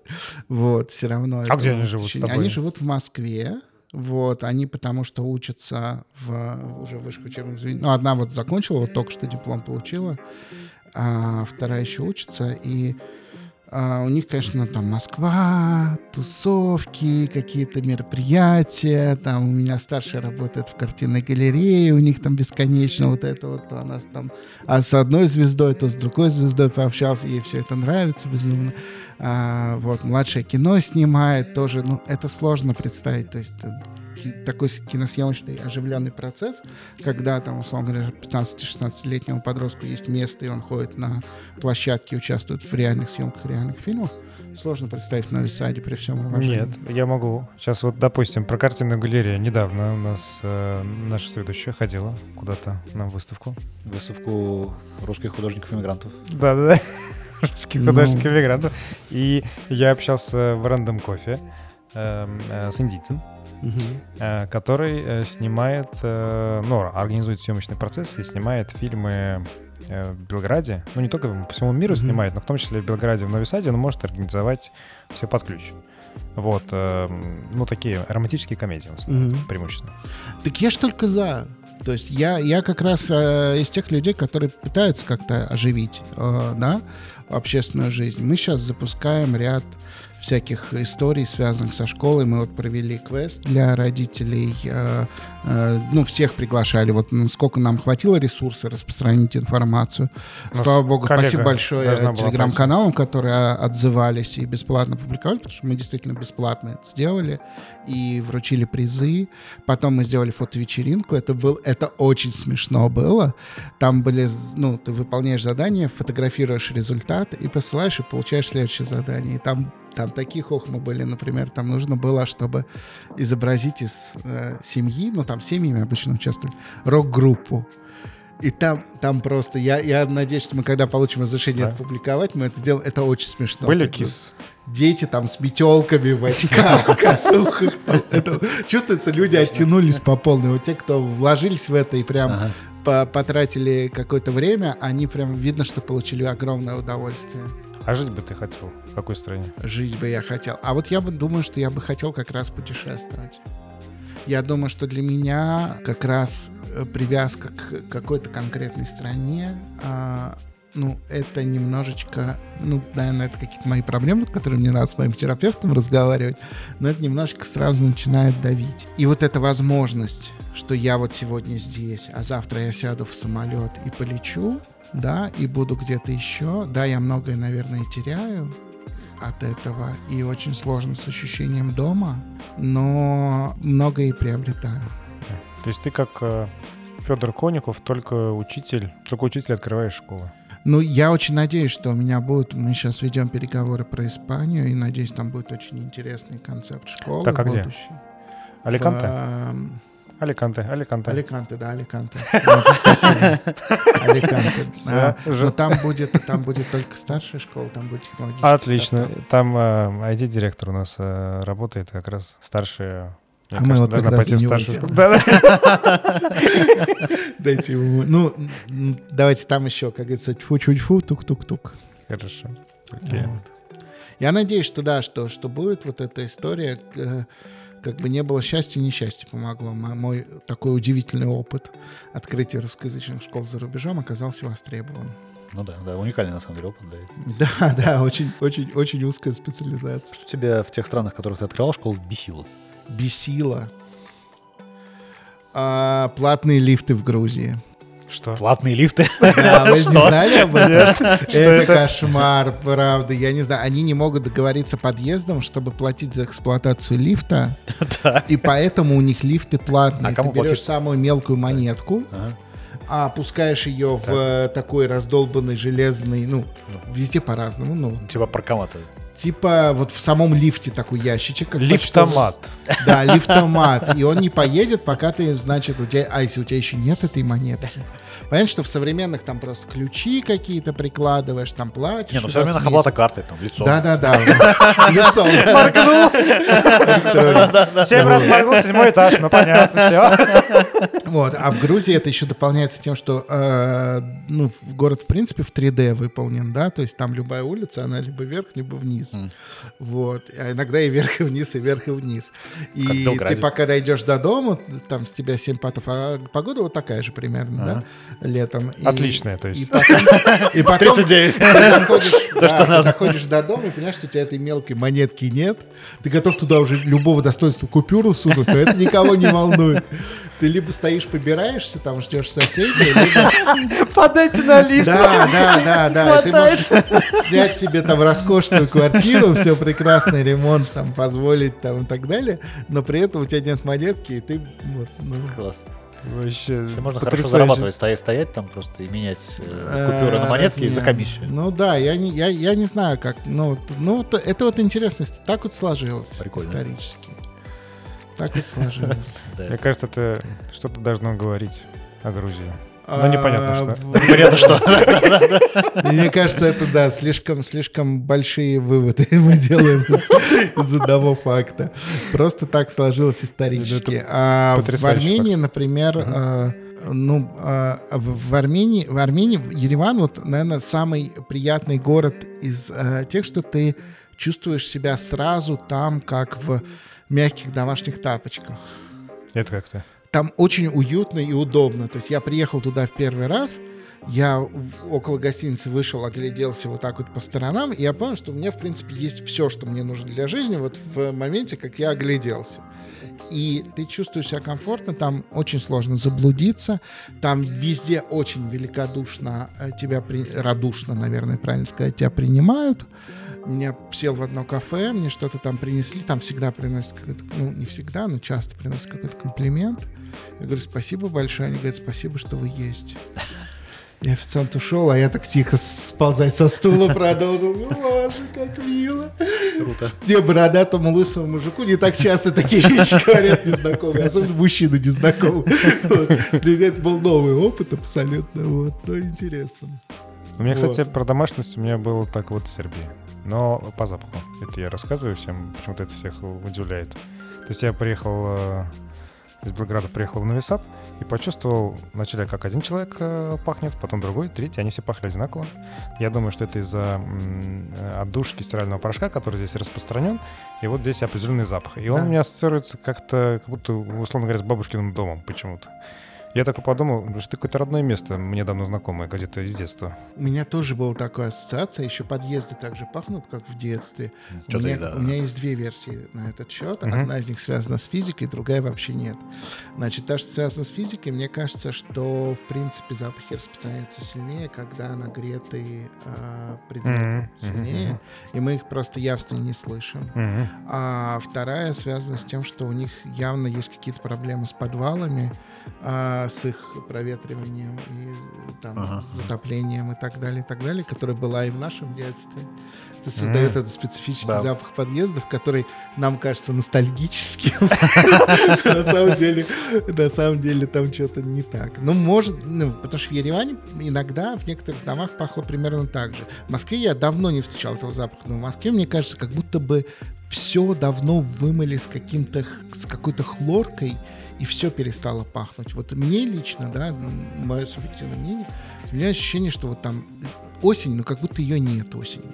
S1: Вот, все равно. это
S2: где они живут с
S1: течение.
S2: тобой?
S1: Они живут в Москве. Вот, они потому что учатся в уже в высших учебных заведениях. Ну, одна вот закончила, вот только что диплом получила, а вторая еще учится, и а, у них, конечно, там Москва, тусовки, какие-то мероприятия. Там у меня старшая работает в картинной галерее, у них там бесконечно вот это вот. У нас там а с одной звездой, то с другой звездой пообщался, ей все это нравится безумно. А, вот, младшее кино снимает тоже. Ну, это сложно представить. То есть э, такой киносъемочный оживленный процесс, когда там, условно говоря, 15-16-летнему подростку есть место, и он ходит на площадке, участвует в реальных съемках реальных фильмов, сложно представить в Нови Саде при всем уважении.
S2: Нет, я могу. Сейчас вот, допустим, про картинную галерею. Недавно у нас э, наша следующая ходила куда-то на выставку.
S3: Выставку русских художников-иммигрантов.
S2: Да-да-да. Русских
S1: Ну.
S2: художников иммигрантов. И я общался в Random Coffee эм, э, с индийцем, Э, который э, снимает, э, ну, организует съемочный процесс и снимает фильмы в Белграде. Ну, не только по всему миру снимает, но в том числе в Белграде, в Нови Саде он может организовать все под ключ. Вот, ну, такие романтические комедии он снимает,
S1: Мгм.
S2: преимущественно.
S1: Так я ж только за. То есть я, я как раз э, из тех людей, которые пытаются как-то оживить, э, да, общественную жизнь. Мы сейчас запускаем ряд всяких историй, связанных со школой. Мы вот провели квест для родителей. э, э, ну, всех приглашали. Вот ну, сколько нам хватило ресурса распространить информацию.
S2: Нас
S1: Слава богу, спасибо большое телеграм-каналам, которые отзывались и бесплатно публиковали, потому что мы действительно бесплатно это сделали и вручили призы. Потом мы сделали фотовечеринку. Это был, это очень смешно было. Там были, ну, ты выполняешь задание, фотографируешь результат и посылаешь и получаешь следующее задание. И там там такие хохмы были, например, там нужно было, чтобы изобразить из э, семьи, ну там семьями обычно участвовали, рок-группу. И там, там просто, я, я надеюсь, что мы когда получим разрешение
S2: Да.
S1: это публиковать, мы это сделаем. Это очень смешно.
S2: Были кис?
S1: Дети там с метелками в очках, в косухах. это Чувствуется, люди оттянулись по полной. Вот те, кто вложились в это и прям
S3: Ага.
S1: по- потратили какое-то время, они прям видно, что получили огромное удовольствие.
S2: А жить бы ты хотел? В какой стране?
S1: Жить бы я хотел. А вот я бы думаю, что я бы хотел как раз путешествовать. Я думаю, что для меня как раз э, привязка к какой-то конкретной стране, а, ну, это немножечко, ну, наверное, это какие-то мои проблемы, которые мне надо с моим терапевтом разговаривать, но это немножечко сразу начинает давить. И вот эта возможность, что я вот сегодня здесь, а завтра я сяду в самолет и полечу, да, и буду где-то еще, да, я многое, наверное, теряю, от этого и очень сложно с ощущением дома, но многое и приобретаю.
S2: То есть ты как Федор Коников, только учитель, только учитель открываешь школу.
S1: Ну, я очень надеюсь, что у меня будут... Мы сейчас ведем переговоры про Испанию, и надеюсь, там будет очень интересный концепт школы
S2: Так, а где? Аликанте?
S1: В, эм,
S2: Аликанте, Аликанте.
S1: Аликанте, да, Аликанте. Ну. Аликанте. Там будет, там будет только старшая школа, там будет технологический
S2: Отлично. Там э, IT-директор у нас э, работает как раз старшая. Мне
S1: А мы
S2: кажется,
S1: вот как
S2: должна
S1: раз него
S2: старшую школу. Да-да.
S1: Дайте ему... Ну, давайте там еще, как говорится, тьфу-тьфу-тьфу, тук-тук-тук.
S2: Хорошо. Окей.
S1: Вот. Я надеюсь, что да, что, что будет вот эта история, э, как бы не было счастья, несчастье помогло. Мо- Мой такой удивительный опыт открытия русскоязычных школ за рубежом оказался востребован.
S3: Ну да, да, уникальный на самом деле опыт, да.
S1: Да, да, очень, очень, очень узкая специализация.
S3: Что тебя в тех странах, в которых ты открывал школу, бесило?
S1: Бесило. А, платные лифты в Грузии.
S2: Что?
S3: Платные лифты?
S1: Да, вы же не знали об этом? Это кошмар, правда. Я не знаю, они не могут договориться подъездом, чтобы платить за эксплуатацию лифта. И поэтому у них лифты платные.
S3: А
S1: Ты берешь самую мелкую монетку, а опускаешь ее в э, такой раздолбанный железный, ну, везде по-разному, ну,
S3: Типа паркоматы.
S1: типа вот в самом лифте такой ящичек. как.
S2: Лифтомат.
S1: Да, лифтомат. И он не поедет, пока ты, значит, у тебя... А если у тебя еще нет этой монетки? Понятно, что в современных там просто ключи какие-то прикладываешь, там платишь.
S3: Не, ну
S1: в
S3: оплата
S1: месяц.
S3: картой, там, лицо.
S1: Да-да-да. Лицом.
S2: Семь раз моргнул, седьмой этаж. Ну, понятно, все.
S1: Вот. А в Грузии это еще дополняется тем, что э, ну, город, в принципе, в 3D выполнен, да, то есть там любая улица, она либо вверх, либо вниз. Вот. А иногда и вверх, и вниз, и вверх, и вниз. И ты пока дойдешь до дома, там с тебя 7 патов, а погода вот такая же примерно, да, летом. И-
S2: Отличная, то
S1: И
S2: есть.
S1: потом, и потом
S3: 39.
S1: ты доходишь,
S3: То,
S1: да,
S3: что
S1: ты
S3: надо.
S1: доходишь до дома и понимаешь, что у тебя этой мелкой монетки нет. Ты готов туда уже любого достоинства купюру сунуть, но это никого не волнует. Ты либо стоишь, побираешься, там ждешь соседей, либо...
S2: Подайте на лифт.
S1: Да, да, да, да. И Ты можешь снять себе там роскошную квартиру, все прекрасный ремонт там позволить там и так далее, но при этом у тебя нет монетки, и ты вот, ну,
S3: Класс.
S2: Вообще,
S3: Можно хорошо зарабатывать, стоять, стоять там просто и менять э, купюры на
S1: Э,
S3: монетки за комиссию.
S1: Ну да, я не, я, я не знаю, как. Ну, вот- ну вот это вот интересно. Так вот сложилось
S3: Прикольно.
S1: исторически. Так вот сложилось.
S2: Мне кажется, это что-то должно говорить о Грузии. Ну, непонятно,
S1: А,
S2: что.
S3: Непонятно что.
S1: Мне кажется, это да, слишком, слишком большие выводы мы делаем из, одного факта. Просто так сложилось исторически. А в Армении, например, а, ну, а, в, Армении, в Армении, Ереван, вот, наверное, самый приятный город из тех, что ты чувствуешь себя сразу там, как в мягких домашних тапочках
S2: Это как-то.
S1: Там очень уютно и удобно. То есть я приехал туда в первый раз, я около гостиницы вышел, огляделся вот так вот по сторонам, и я понял, что у меня, в принципе, есть все, что мне нужно для жизни вот в моменте, как я огляделся. И ты чувствуешь себя комфортно, там очень сложно заблудиться, там везде очень великодушно э, тебя, при- радушно, наверное, правильно сказать, тебя принимают. Я сел в одно кафе, мне что-то там принесли, там всегда приносят какой-то, ну, не всегда, но часто приносят какой-то комплимент. Я говорю, спасибо большое. Они говорят, спасибо, что вы есть. И официант ушел, а я так тихо сползать со стула продолжил. Ну, боже, как мило.
S3: Круто.
S1: Не, бородатому лысому мужику не так часто такие вещи говорят незнакомые, особенно мужчины незнакомые. Вот. Для меня это был новый опыт абсолютно, вот, но интересно.
S2: У меня,
S1: Вот.
S2: кстати, про домашность у меня было так вот в Сербии. Но по запаху. Это я рассказываю всем, почему-то это всех удивляет. То есть я приехал э, из Белграда, приехал в Сад и почувствовал вначале, как один человек э, пахнет, потом другой, третий, они все пахли одинаково. Я думаю, что это из-за отдушки стирального порошка, который здесь распространен, и вот здесь определенный запах. И он
S1: Да.
S2: у меня ассоциируется как-то, как будто, условно говоря, с бабушкиным домом почему-то. Я такой подумал, что это какое-то родное место, мне давно знакомое, где-то из детства.
S1: У меня тоже была такая ассоциация, еще подъезды так же пахнут, как в детстве. У меня,
S3: и да.
S1: у меня есть две версии на этот счет.
S2: Мгм.
S1: Одна из них связана с физикой, другая вообще нет. Значит, та, что связана с физикой, мне кажется, что, в принципе, запахи распространяются сильнее, когда нагретые а, предметы
S2: Мгм.
S1: сильнее,
S2: Мгм.
S1: и мы их просто явственно не слышим.
S2: Мгм.
S1: А вторая связана с тем, что у них явно есть какие-то проблемы с подвалами. А, а, с их проветриванием и там,
S3: Ага.
S1: затоплением и так далее, и так далее, которая была и в нашем детстве. Это создает
S2: М.
S1: этот специфический
S3: Да.
S1: запах подъездов, который нам кажется ностальгическим. На самом деле, на самом деле там что-то не так. Ну, может, ну, потому что в Ереване иногда в некоторых домах пахло примерно так же. В Москве я давно не встречал этого запаха, но в Москве, мне кажется, как будто бы все давно вымыли с каким-то, с какой-то хлоркой, и все перестало пахнуть. Вот мне лично, да, мое субъективное мнение, у меня ощущение, что вот там осень, но как будто ее нет осенью.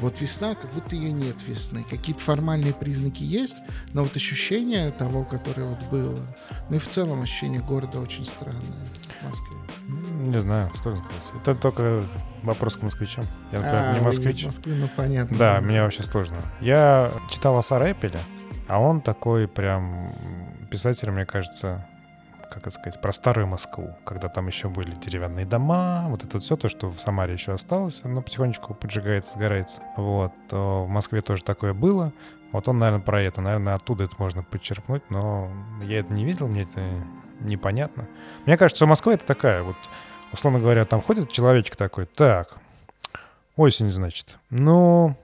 S1: Вот весна, как будто ее нет весны. Какие-то формальные признаки есть, но вот ощущение того, которое вот было, ну и в целом ощущение города очень странное в Москве.
S2: Не знаю, сложно сказать. Это только вопрос к москвичам. Я, например,
S1: А,
S2: не москвич.
S1: Москвы, ну понятно.
S2: Да, мне вообще сложно. Я читал о Сарепеле, а он такой прям писатель, мне кажется, как это сказать, про старую Москву, когда там еще были деревянные дома, вот это все, то, что в Самаре еще осталось, оно потихонечку поджигается, сгорается. Вот. в Москве тоже такое было. Вот он, наверное, про это. Наверное, оттуда это можно подчерпнуть, но я это не видел, мне это непонятно. Мне кажется, что Москва это такая, вот, условно говоря, там ходит человечек такой, так, осень, значит, ну,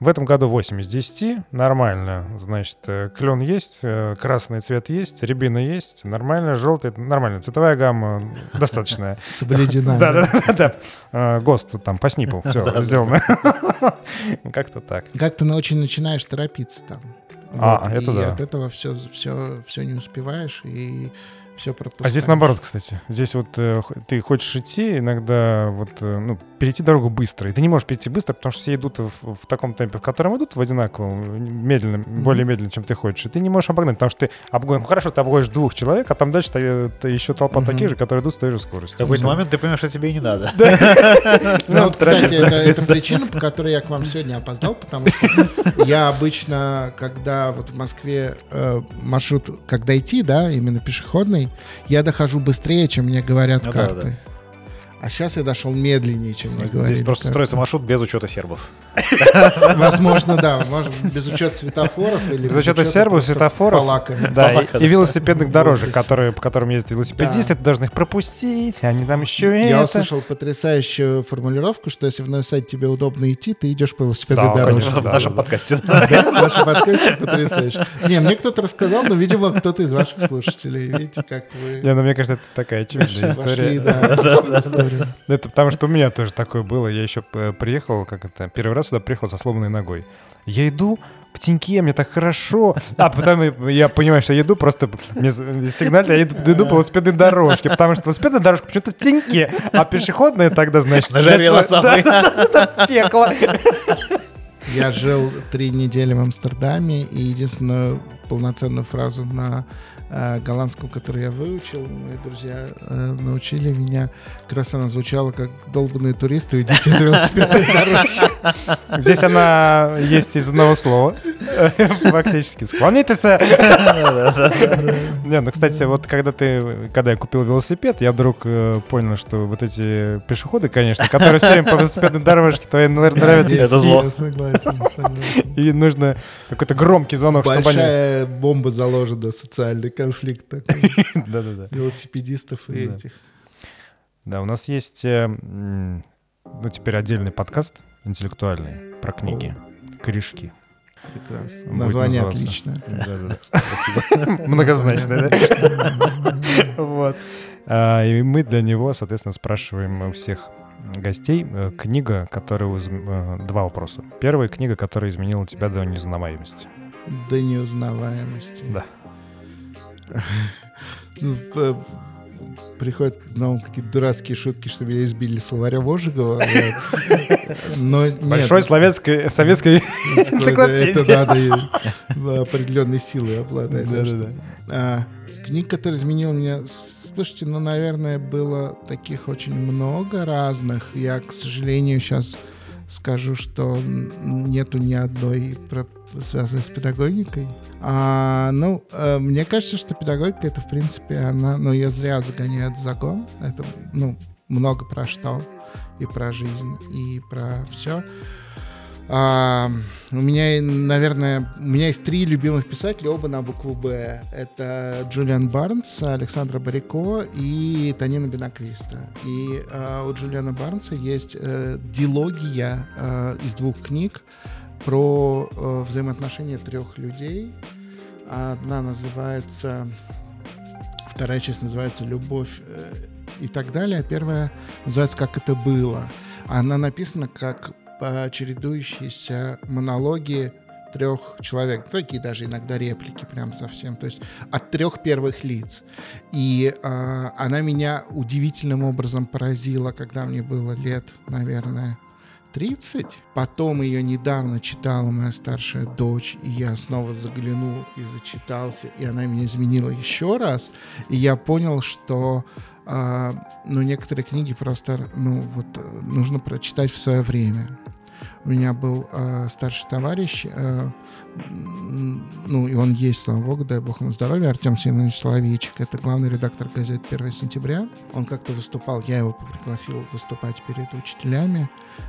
S2: в этом году 8 из 10, нормально, значит, э, клен есть, э, красный цвет есть, рябина есть, нормально, желтый, нормально, цветовая гамма достаточная.
S1: Соблюдена.
S2: Да, да, да, да. Э, ГОСТ тут там по СНИПу, все сделано. Как-то так.
S1: Как ты на- очень начинаешь торопиться там.
S2: А, это
S1: и
S2: да.
S1: от этого все, все, все не успеваешь и все пропускаешь.
S2: А здесь наоборот, кстати. Здесь вот э, ты хочешь идти, иногда вот, э, ну, перейти дорогу быстро. И ты не можешь перейти быстро, потому что все идут в, в таком темпе, в котором идут, в одинаковом, медленно, более медленно, чем ты хочешь. И ты не можешь обогнать, потому что ты обгонишь, ну, хорошо, ты обгонишь двух человек, а там дальше стоит еще толпа
S1: Мгм.
S2: таких же, которые идут с той же скоростью.
S3: В какой-то момент ты понимаешь, что тебе и не надо.
S1: Ну, вот, кстати,
S2: торопиться,
S1: это, причина, по которой я к вам сегодня опоздал, потому что я обычно, когда вот в Москве э, маршрут, когда идти, да, именно пешеходный, я дохожу быстрее, чем мне говорят
S3: Ну да,
S1: карты. А сейчас я дошел медленнее, чем мне говорили.
S3: Здесь просто строится маршрут без учета сербов.
S1: Возможно, да. Без учета светофоров или
S2: Без учета сербов, светофоров. Да, и, велосипедных дорожек, которые, по которым ездят велосипедисты, ты должен их пропустить, они там еще и
S1: Я услышал потрясающую формулировку, что если в Новосаде тебе удобно идти, ты идешь по велосипедной дорожке.
S3: В
S2: да,
S3: нашем подкасте.
S1: В нашем подкасте потрясающе. Не, мне кто-то рассказал, но, видимо, кто-то из ваших слушателей. Видите, как вы
S2: Не, ну мне кажется, это такая очевидная история.
S1: Да, в историю.
S2: Это потому что у меня тоже такое было. Я еще э, приехал, как это, первый раз сюда приехал со сломанной ногой. Я иду в теньке, мне так хорошо. А потом я- понимаю, что я иду, просто мне с- сигнально, я иду, иду по велосипедной дорожке, потому что велосипедная дорожка почему-то в теньке, а пешеходная тогда, значит...
S3: Самый.
S2: да, это пекло.
S1: Я жил три недели в Амстердаме, и единственную полноценную фразу на э, голландском, которую я выучил, мои друзья э, научили меня, как раз она звучала как «долбанные туристы, идите на велосипедной дорожке».
S2: Здесь она есть из одного слова. Фактически. Склонитеся. Не, ну, кстати, вот когда ты, когда я купил велосипед, я вдруг э, понял, что вот эти пешеходы, конечно, которые все время по велосипедной дорожке твоей нрав- нравятся,
S1: Я
S3: Это зло.
S2: И нужно какой-то громкий звонок, чтобы они...
S1: Большая бомба заложена, социальный конфликт такой
S2: Да-да-да.
S1: велосипедистов и этих.
S2: Да, у нас есть, э, ну, теперь отдельный подкаст интеллектуальный про книги. Корешки.
S1: Прекрасно.
S2: Будет
S1: Название
S2: называться.
S1: отличное.
S2: Да-да-да. Спасибо. Многозначно, да? Вот. А, И мы для него, соответственно, спрашиваем у всех гостей э, книга, которая... э, Два вопроса. Первая книга, которая изменила тебя до неузнаваемости.
S1: До неузнаваемости.
S2: Да.
S1: Приходят на ум какие-то дурацкие шутки, что меня избили словарем Ожегова. вот. Но нет,
S2: Большой советской...
S1: это-
S2: энциклопедия.
S1: Это надо определенной силой обладать. А, Книг, которые изменил меня... Слушайте, ну, наверное, было таких очень много разных. Я, к сожалению, сейчас скажу, что нету ни одной, про- связанной с педагогикой. А, ну, э, мне кажется, что педагогика это, в принципе, она, ну, ее зря загоняют в загон. Это, ну, много про что. И про жизнь, и про все. А, у меня, наверное, у меня есть три любимых писателя, оба на букву «Б». Это Джулиан Барнс, Александра Барико и Танина Бенаквиста. И а, у Джулиана Барнса есть э, дилогия э, из двух книг про э, взаимоотношения трех людей. Одна называется... Вторая часть называется «Любовь э, и так далее», первая называется «Как это было». Она написана как чередующиеся монологи трех человек, такие даже иногда реплики прям совсем, то есть от трех первых лиц. И э, она меня удивительным образом поразила, когда мне было лет, наверное, 30. Потом ее недавно читала моя старшая дочь, и я снова заглянул и зачитался, и она меня изменила еще раз. И я понял, что э, ну, некоторые книги просто ну, вот, нужно прочитать в свое время. У меня был э, старший товарищ, э, ну и он есть, слава богу, дай бог ему здоровья, Артем Семенович Соловейчик. Это главный редактор газеты «1 сентября». Он как-то выступал, я его пригласил выступать перед учителями.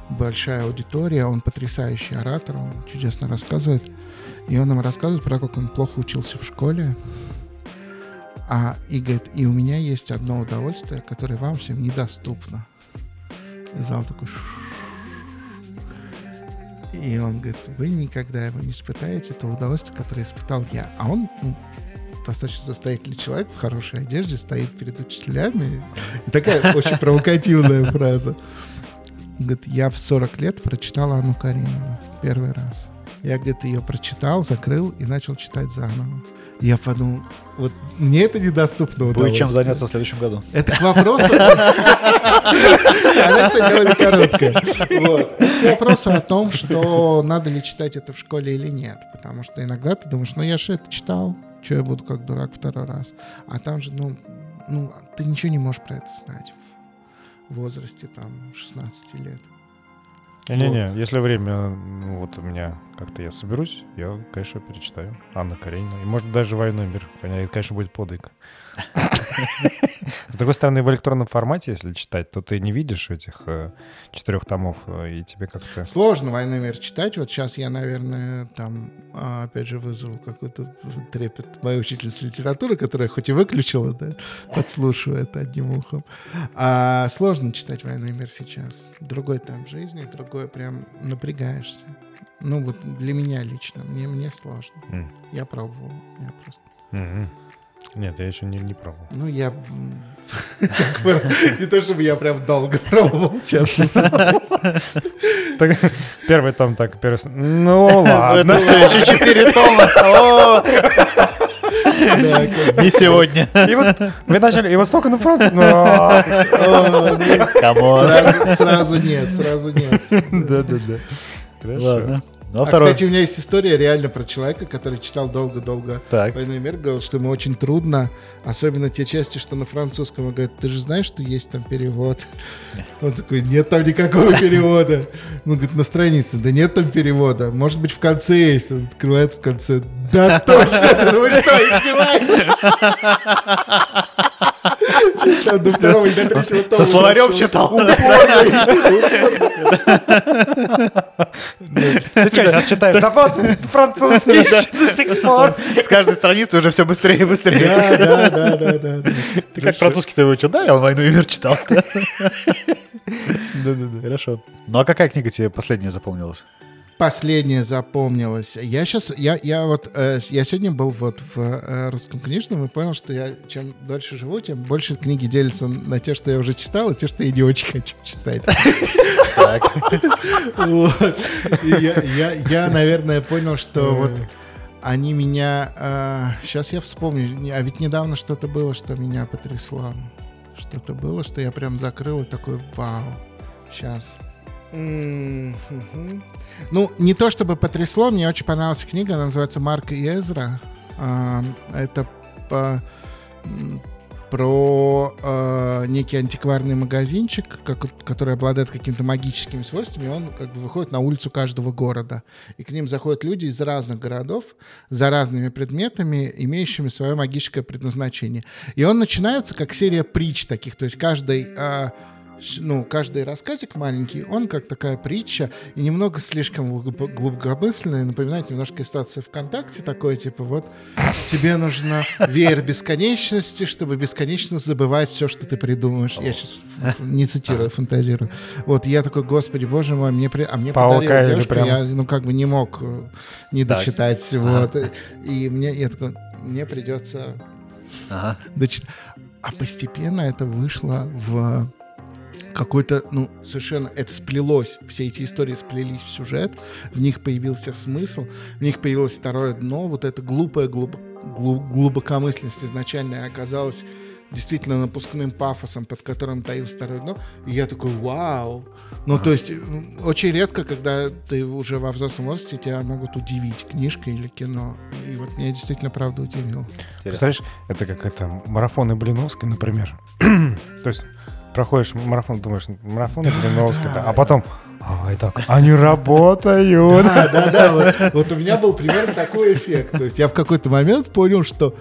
S1: Большая аудитория, он потрясающий оратор, он чудесно рассказывает. И он нам рассказывает про то, как он плохо учился в школе, а, и говорит, и у меня есть одно удовольствие, которое вам всем недоступно. И зал такой... И он говорит, вы никогда его не испытаете, то удовольствие, которое испытал я. А он ну, достаточно состоятельный человек в хорошей одежде, стоит перед учителями. И такая очень провокативная фраза. Он говорит, я в 40 лет прочитал Анну Каренину первый раз. Я, говорит, ее прочитал, закрыл и начал читать заново. Я подумал, вот мне это недоступно
S3: Будет чем заняться в следующем году.
S1: Это к вопросу... Она, кстати, довольно короткая. К вопросу о том, что надо ли читать это в школе или нет. Потому что иногда ты думаешь, ну я же это читал, что я буду как дурак второй раз. А там же, ну, ну ты ничего не можешь про это знать в возрасте там 16 лет.
S2: Не-не-не, если время, ну, вот у меня как-то я соберусь, я, конечно, перечитаю Анна Каренина. И, может, даже «Войной мир». Конечно, будет подвиг. С другой стороны, в электронном формате, если читать, то ты не видишь этих э, четырех томов, э, и тебе как-то...
S1: Сложно «Войну мир» читать. Вот сейчас я, наверное, там, а, опять же, вызову какой-то трепет моей учительницы литературы, которая хоть и выключила, да, подслушивает одним ухом. А сложно читать «Войну и мир» сейчас. Другой там жизни, другой прям напрягаешься. Ну, вот для меня лично, мне, мне сложно. Mm. Я пробовал, я просто...
S2: Mm-hmm. Нет, я еще не, не пробовал.
S1: Ну, я... Не то, чтобы я прям долго пробовал, честно
S2: Первый том так, первый... Ну, ладно.
S3: Это все еще четыре тома. Не сегодня.
S2: И вот вы начали, и Восток на Франции.
S1: Сразу нет, сразу нет.
S2: Да-да-да.
S1: Ладно. Ну, а, а второй... кстати, у меня есть история реально про человека, который читал долго-долго «Войну и мир», говорил, что ему очень трудно, особенно те части, что на французском. Он говорит, ты же знаешь, что есть там перевод? Он такой, нет там никакого перевода. Он говорит, на странице, да нет там перевода. Может быть, в конце есть. Он открывает в конце, да точно, ты думаешь, что, издеваешься?
S3: До второго и до третьего Со словарем читал.
S2: Ты что, сейчас читаешь? Да вот французский до сих пор.
S3: С каждой страницы уже все быстрее и быстрее.
S1: Да, да, да, да.
S3: Ты как французский-то его читал? Я «Войну и мир» читал. Да-да-да. Хорошо. Ну а какая книга тебе последняя запомнилась?
S1: Последнее запомнилось. Я сейчас, я, я вот, э, я сегодня был вот в э, русском книжном и понял, что я чем дольше живу, тем больше книги делятся на те, что я уже читал, и те, что я не очень хочу читать. Я, наверное, понял, что вот они меня... Сейчас э, я вспомню. А ведь недавно что-то было, что меня потрясло. Что-то было, что я прям закрыл и такой, вау, сейчас. Ну, не то чтобы потрясло, мне очень понравилась книга, она называется «Марк и Эзра». Это по, про э, некий антикварный магазинчик, который обладает какими-то магическими свойствами, он как бы выходит на улицу каждого города. И к ним заходят люди из разных городов за разными предметами, имеющими свое магическое предназначение. И он начинается как серия притч таких, то есть каждый... ну, каждый рассказик маленький, он как такая притча, и немного слишком глубоко- глубокомысленный, напоминает немножко ситуацию ВКонтакте, такое, типа, вот, тебе нужно веер бесконечности, чтобы бесконечно забывать все, что ты придумаешь. Я сейчас не цитирую, фантазирую. Вот, я такой, господи, боже мой, мне при... а мне
S2: Паука
S1: подарила девушка,
S2: прям-
S1: я, ну, как бы не мог э, не
S3: Так.
S1: дочитать, вот. И мне, я такой, мне придется
S3: Ага.
S1: дочитать. А постепенно это вышло в какой-то, ну, совершенно это сплелось. Все эти истории сплелись в сюжет, в них появился смысл, в них появилось второе дно, вот эта глупая глуб- глу- глубокомысленность изначально оказалась действительно напускным пафосом, под которым таилось второе дно. И я такой, вау. Ну, то есть, очень редко, когда ты уже во взрослом возрасте, тебя могут удивить книжка или кино. И вот меня действительно, правда, удивило.
S2: Представляешь, это как это марафоны Блиновской, например. То есть проходишь марафон, думаешь, марафоны Блиновской, да, а потом, а, это, они работают.
S1: Да, да, да. Вот, вот у меня был примерно такой эффект. То есть я в какой-то момент понял, что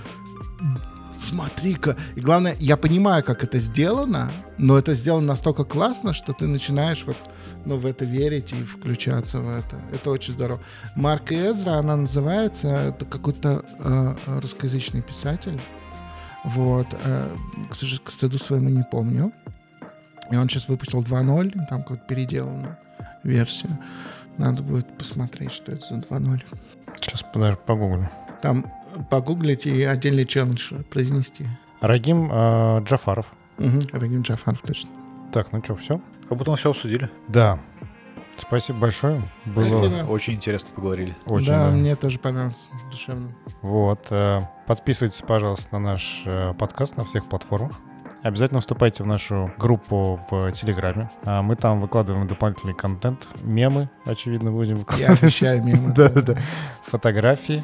S1: смотри-ка. И главное, я понимаю, как это сделано, но это сделано настолько классно, что ты начинаешь вот, ну, в это верить и включаться в это. Это очень здорово. Марк Эзра, она называется, это какой-то э, русскоязычный писатель. Вот. э, к, к стыду своему не помню. И он сейчас выпустил 2.0, там какую-то переделанную версию. Надо будет посмотреть, что это за 2.0.
S2: Сейчас подожди, погуглю.
S1: Там погуглить и отдельный челлендж произнести.
S2: Рагим э, Джафаров.
S1: Угу. Рагим Джафаров, точно.
S2: Так, ну что, все?
S3: Как будто мы все обсудили.
S2: Да. Спасибо большое. Было
S1: Спасибо.
S3: Очень интересно поговорили.
S2: очень.
S1: да,
S2: да.
S1: мне тоже понравилось душевно.
S2: Вот. э, Подписывайтесь, пожалуйста, на наш э, подкаст на всех платформах. Обязательно вступайте в нашу группу в Телеграме. А Мы там выкладываем дополнительный контент, мемы, очевидно, будем
S1: Я
S2: выкладывать.
S1: обещаю мимо.
S2: Да-да-да. Фотографии.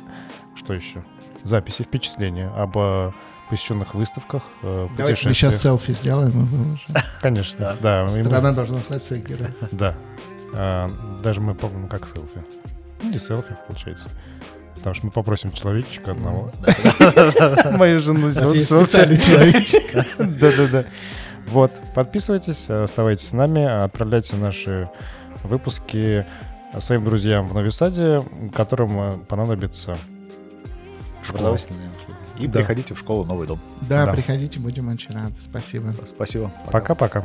S2: Что еще? Записи, впечатления об э, посещенных выставках, э,
S1: Давайте мы сейчас селфи сделаем.
S2: Конечно, да.
S1: Страна должна знать своих героев.
S2: Да. А, Даже мы помним, как селфи. Ну, Не селфи, получается. Потому что мы попросим человечка одного. Мою жену
S1: специальный человечек.
S2: Да-да-да. Вот, подписывайтесь, оставайтесь с нами, отправляйте наши выпуски своим друзьям в Новисаде, которым понадобится школа.
S3: И
S2: Да.
S3: приходите в школу «Новый дом».
S1: Да,
S2: Да.
S1: приходите, будем очень рады. Спасибо.
S3: Спасибо.
S2: Пока-пока.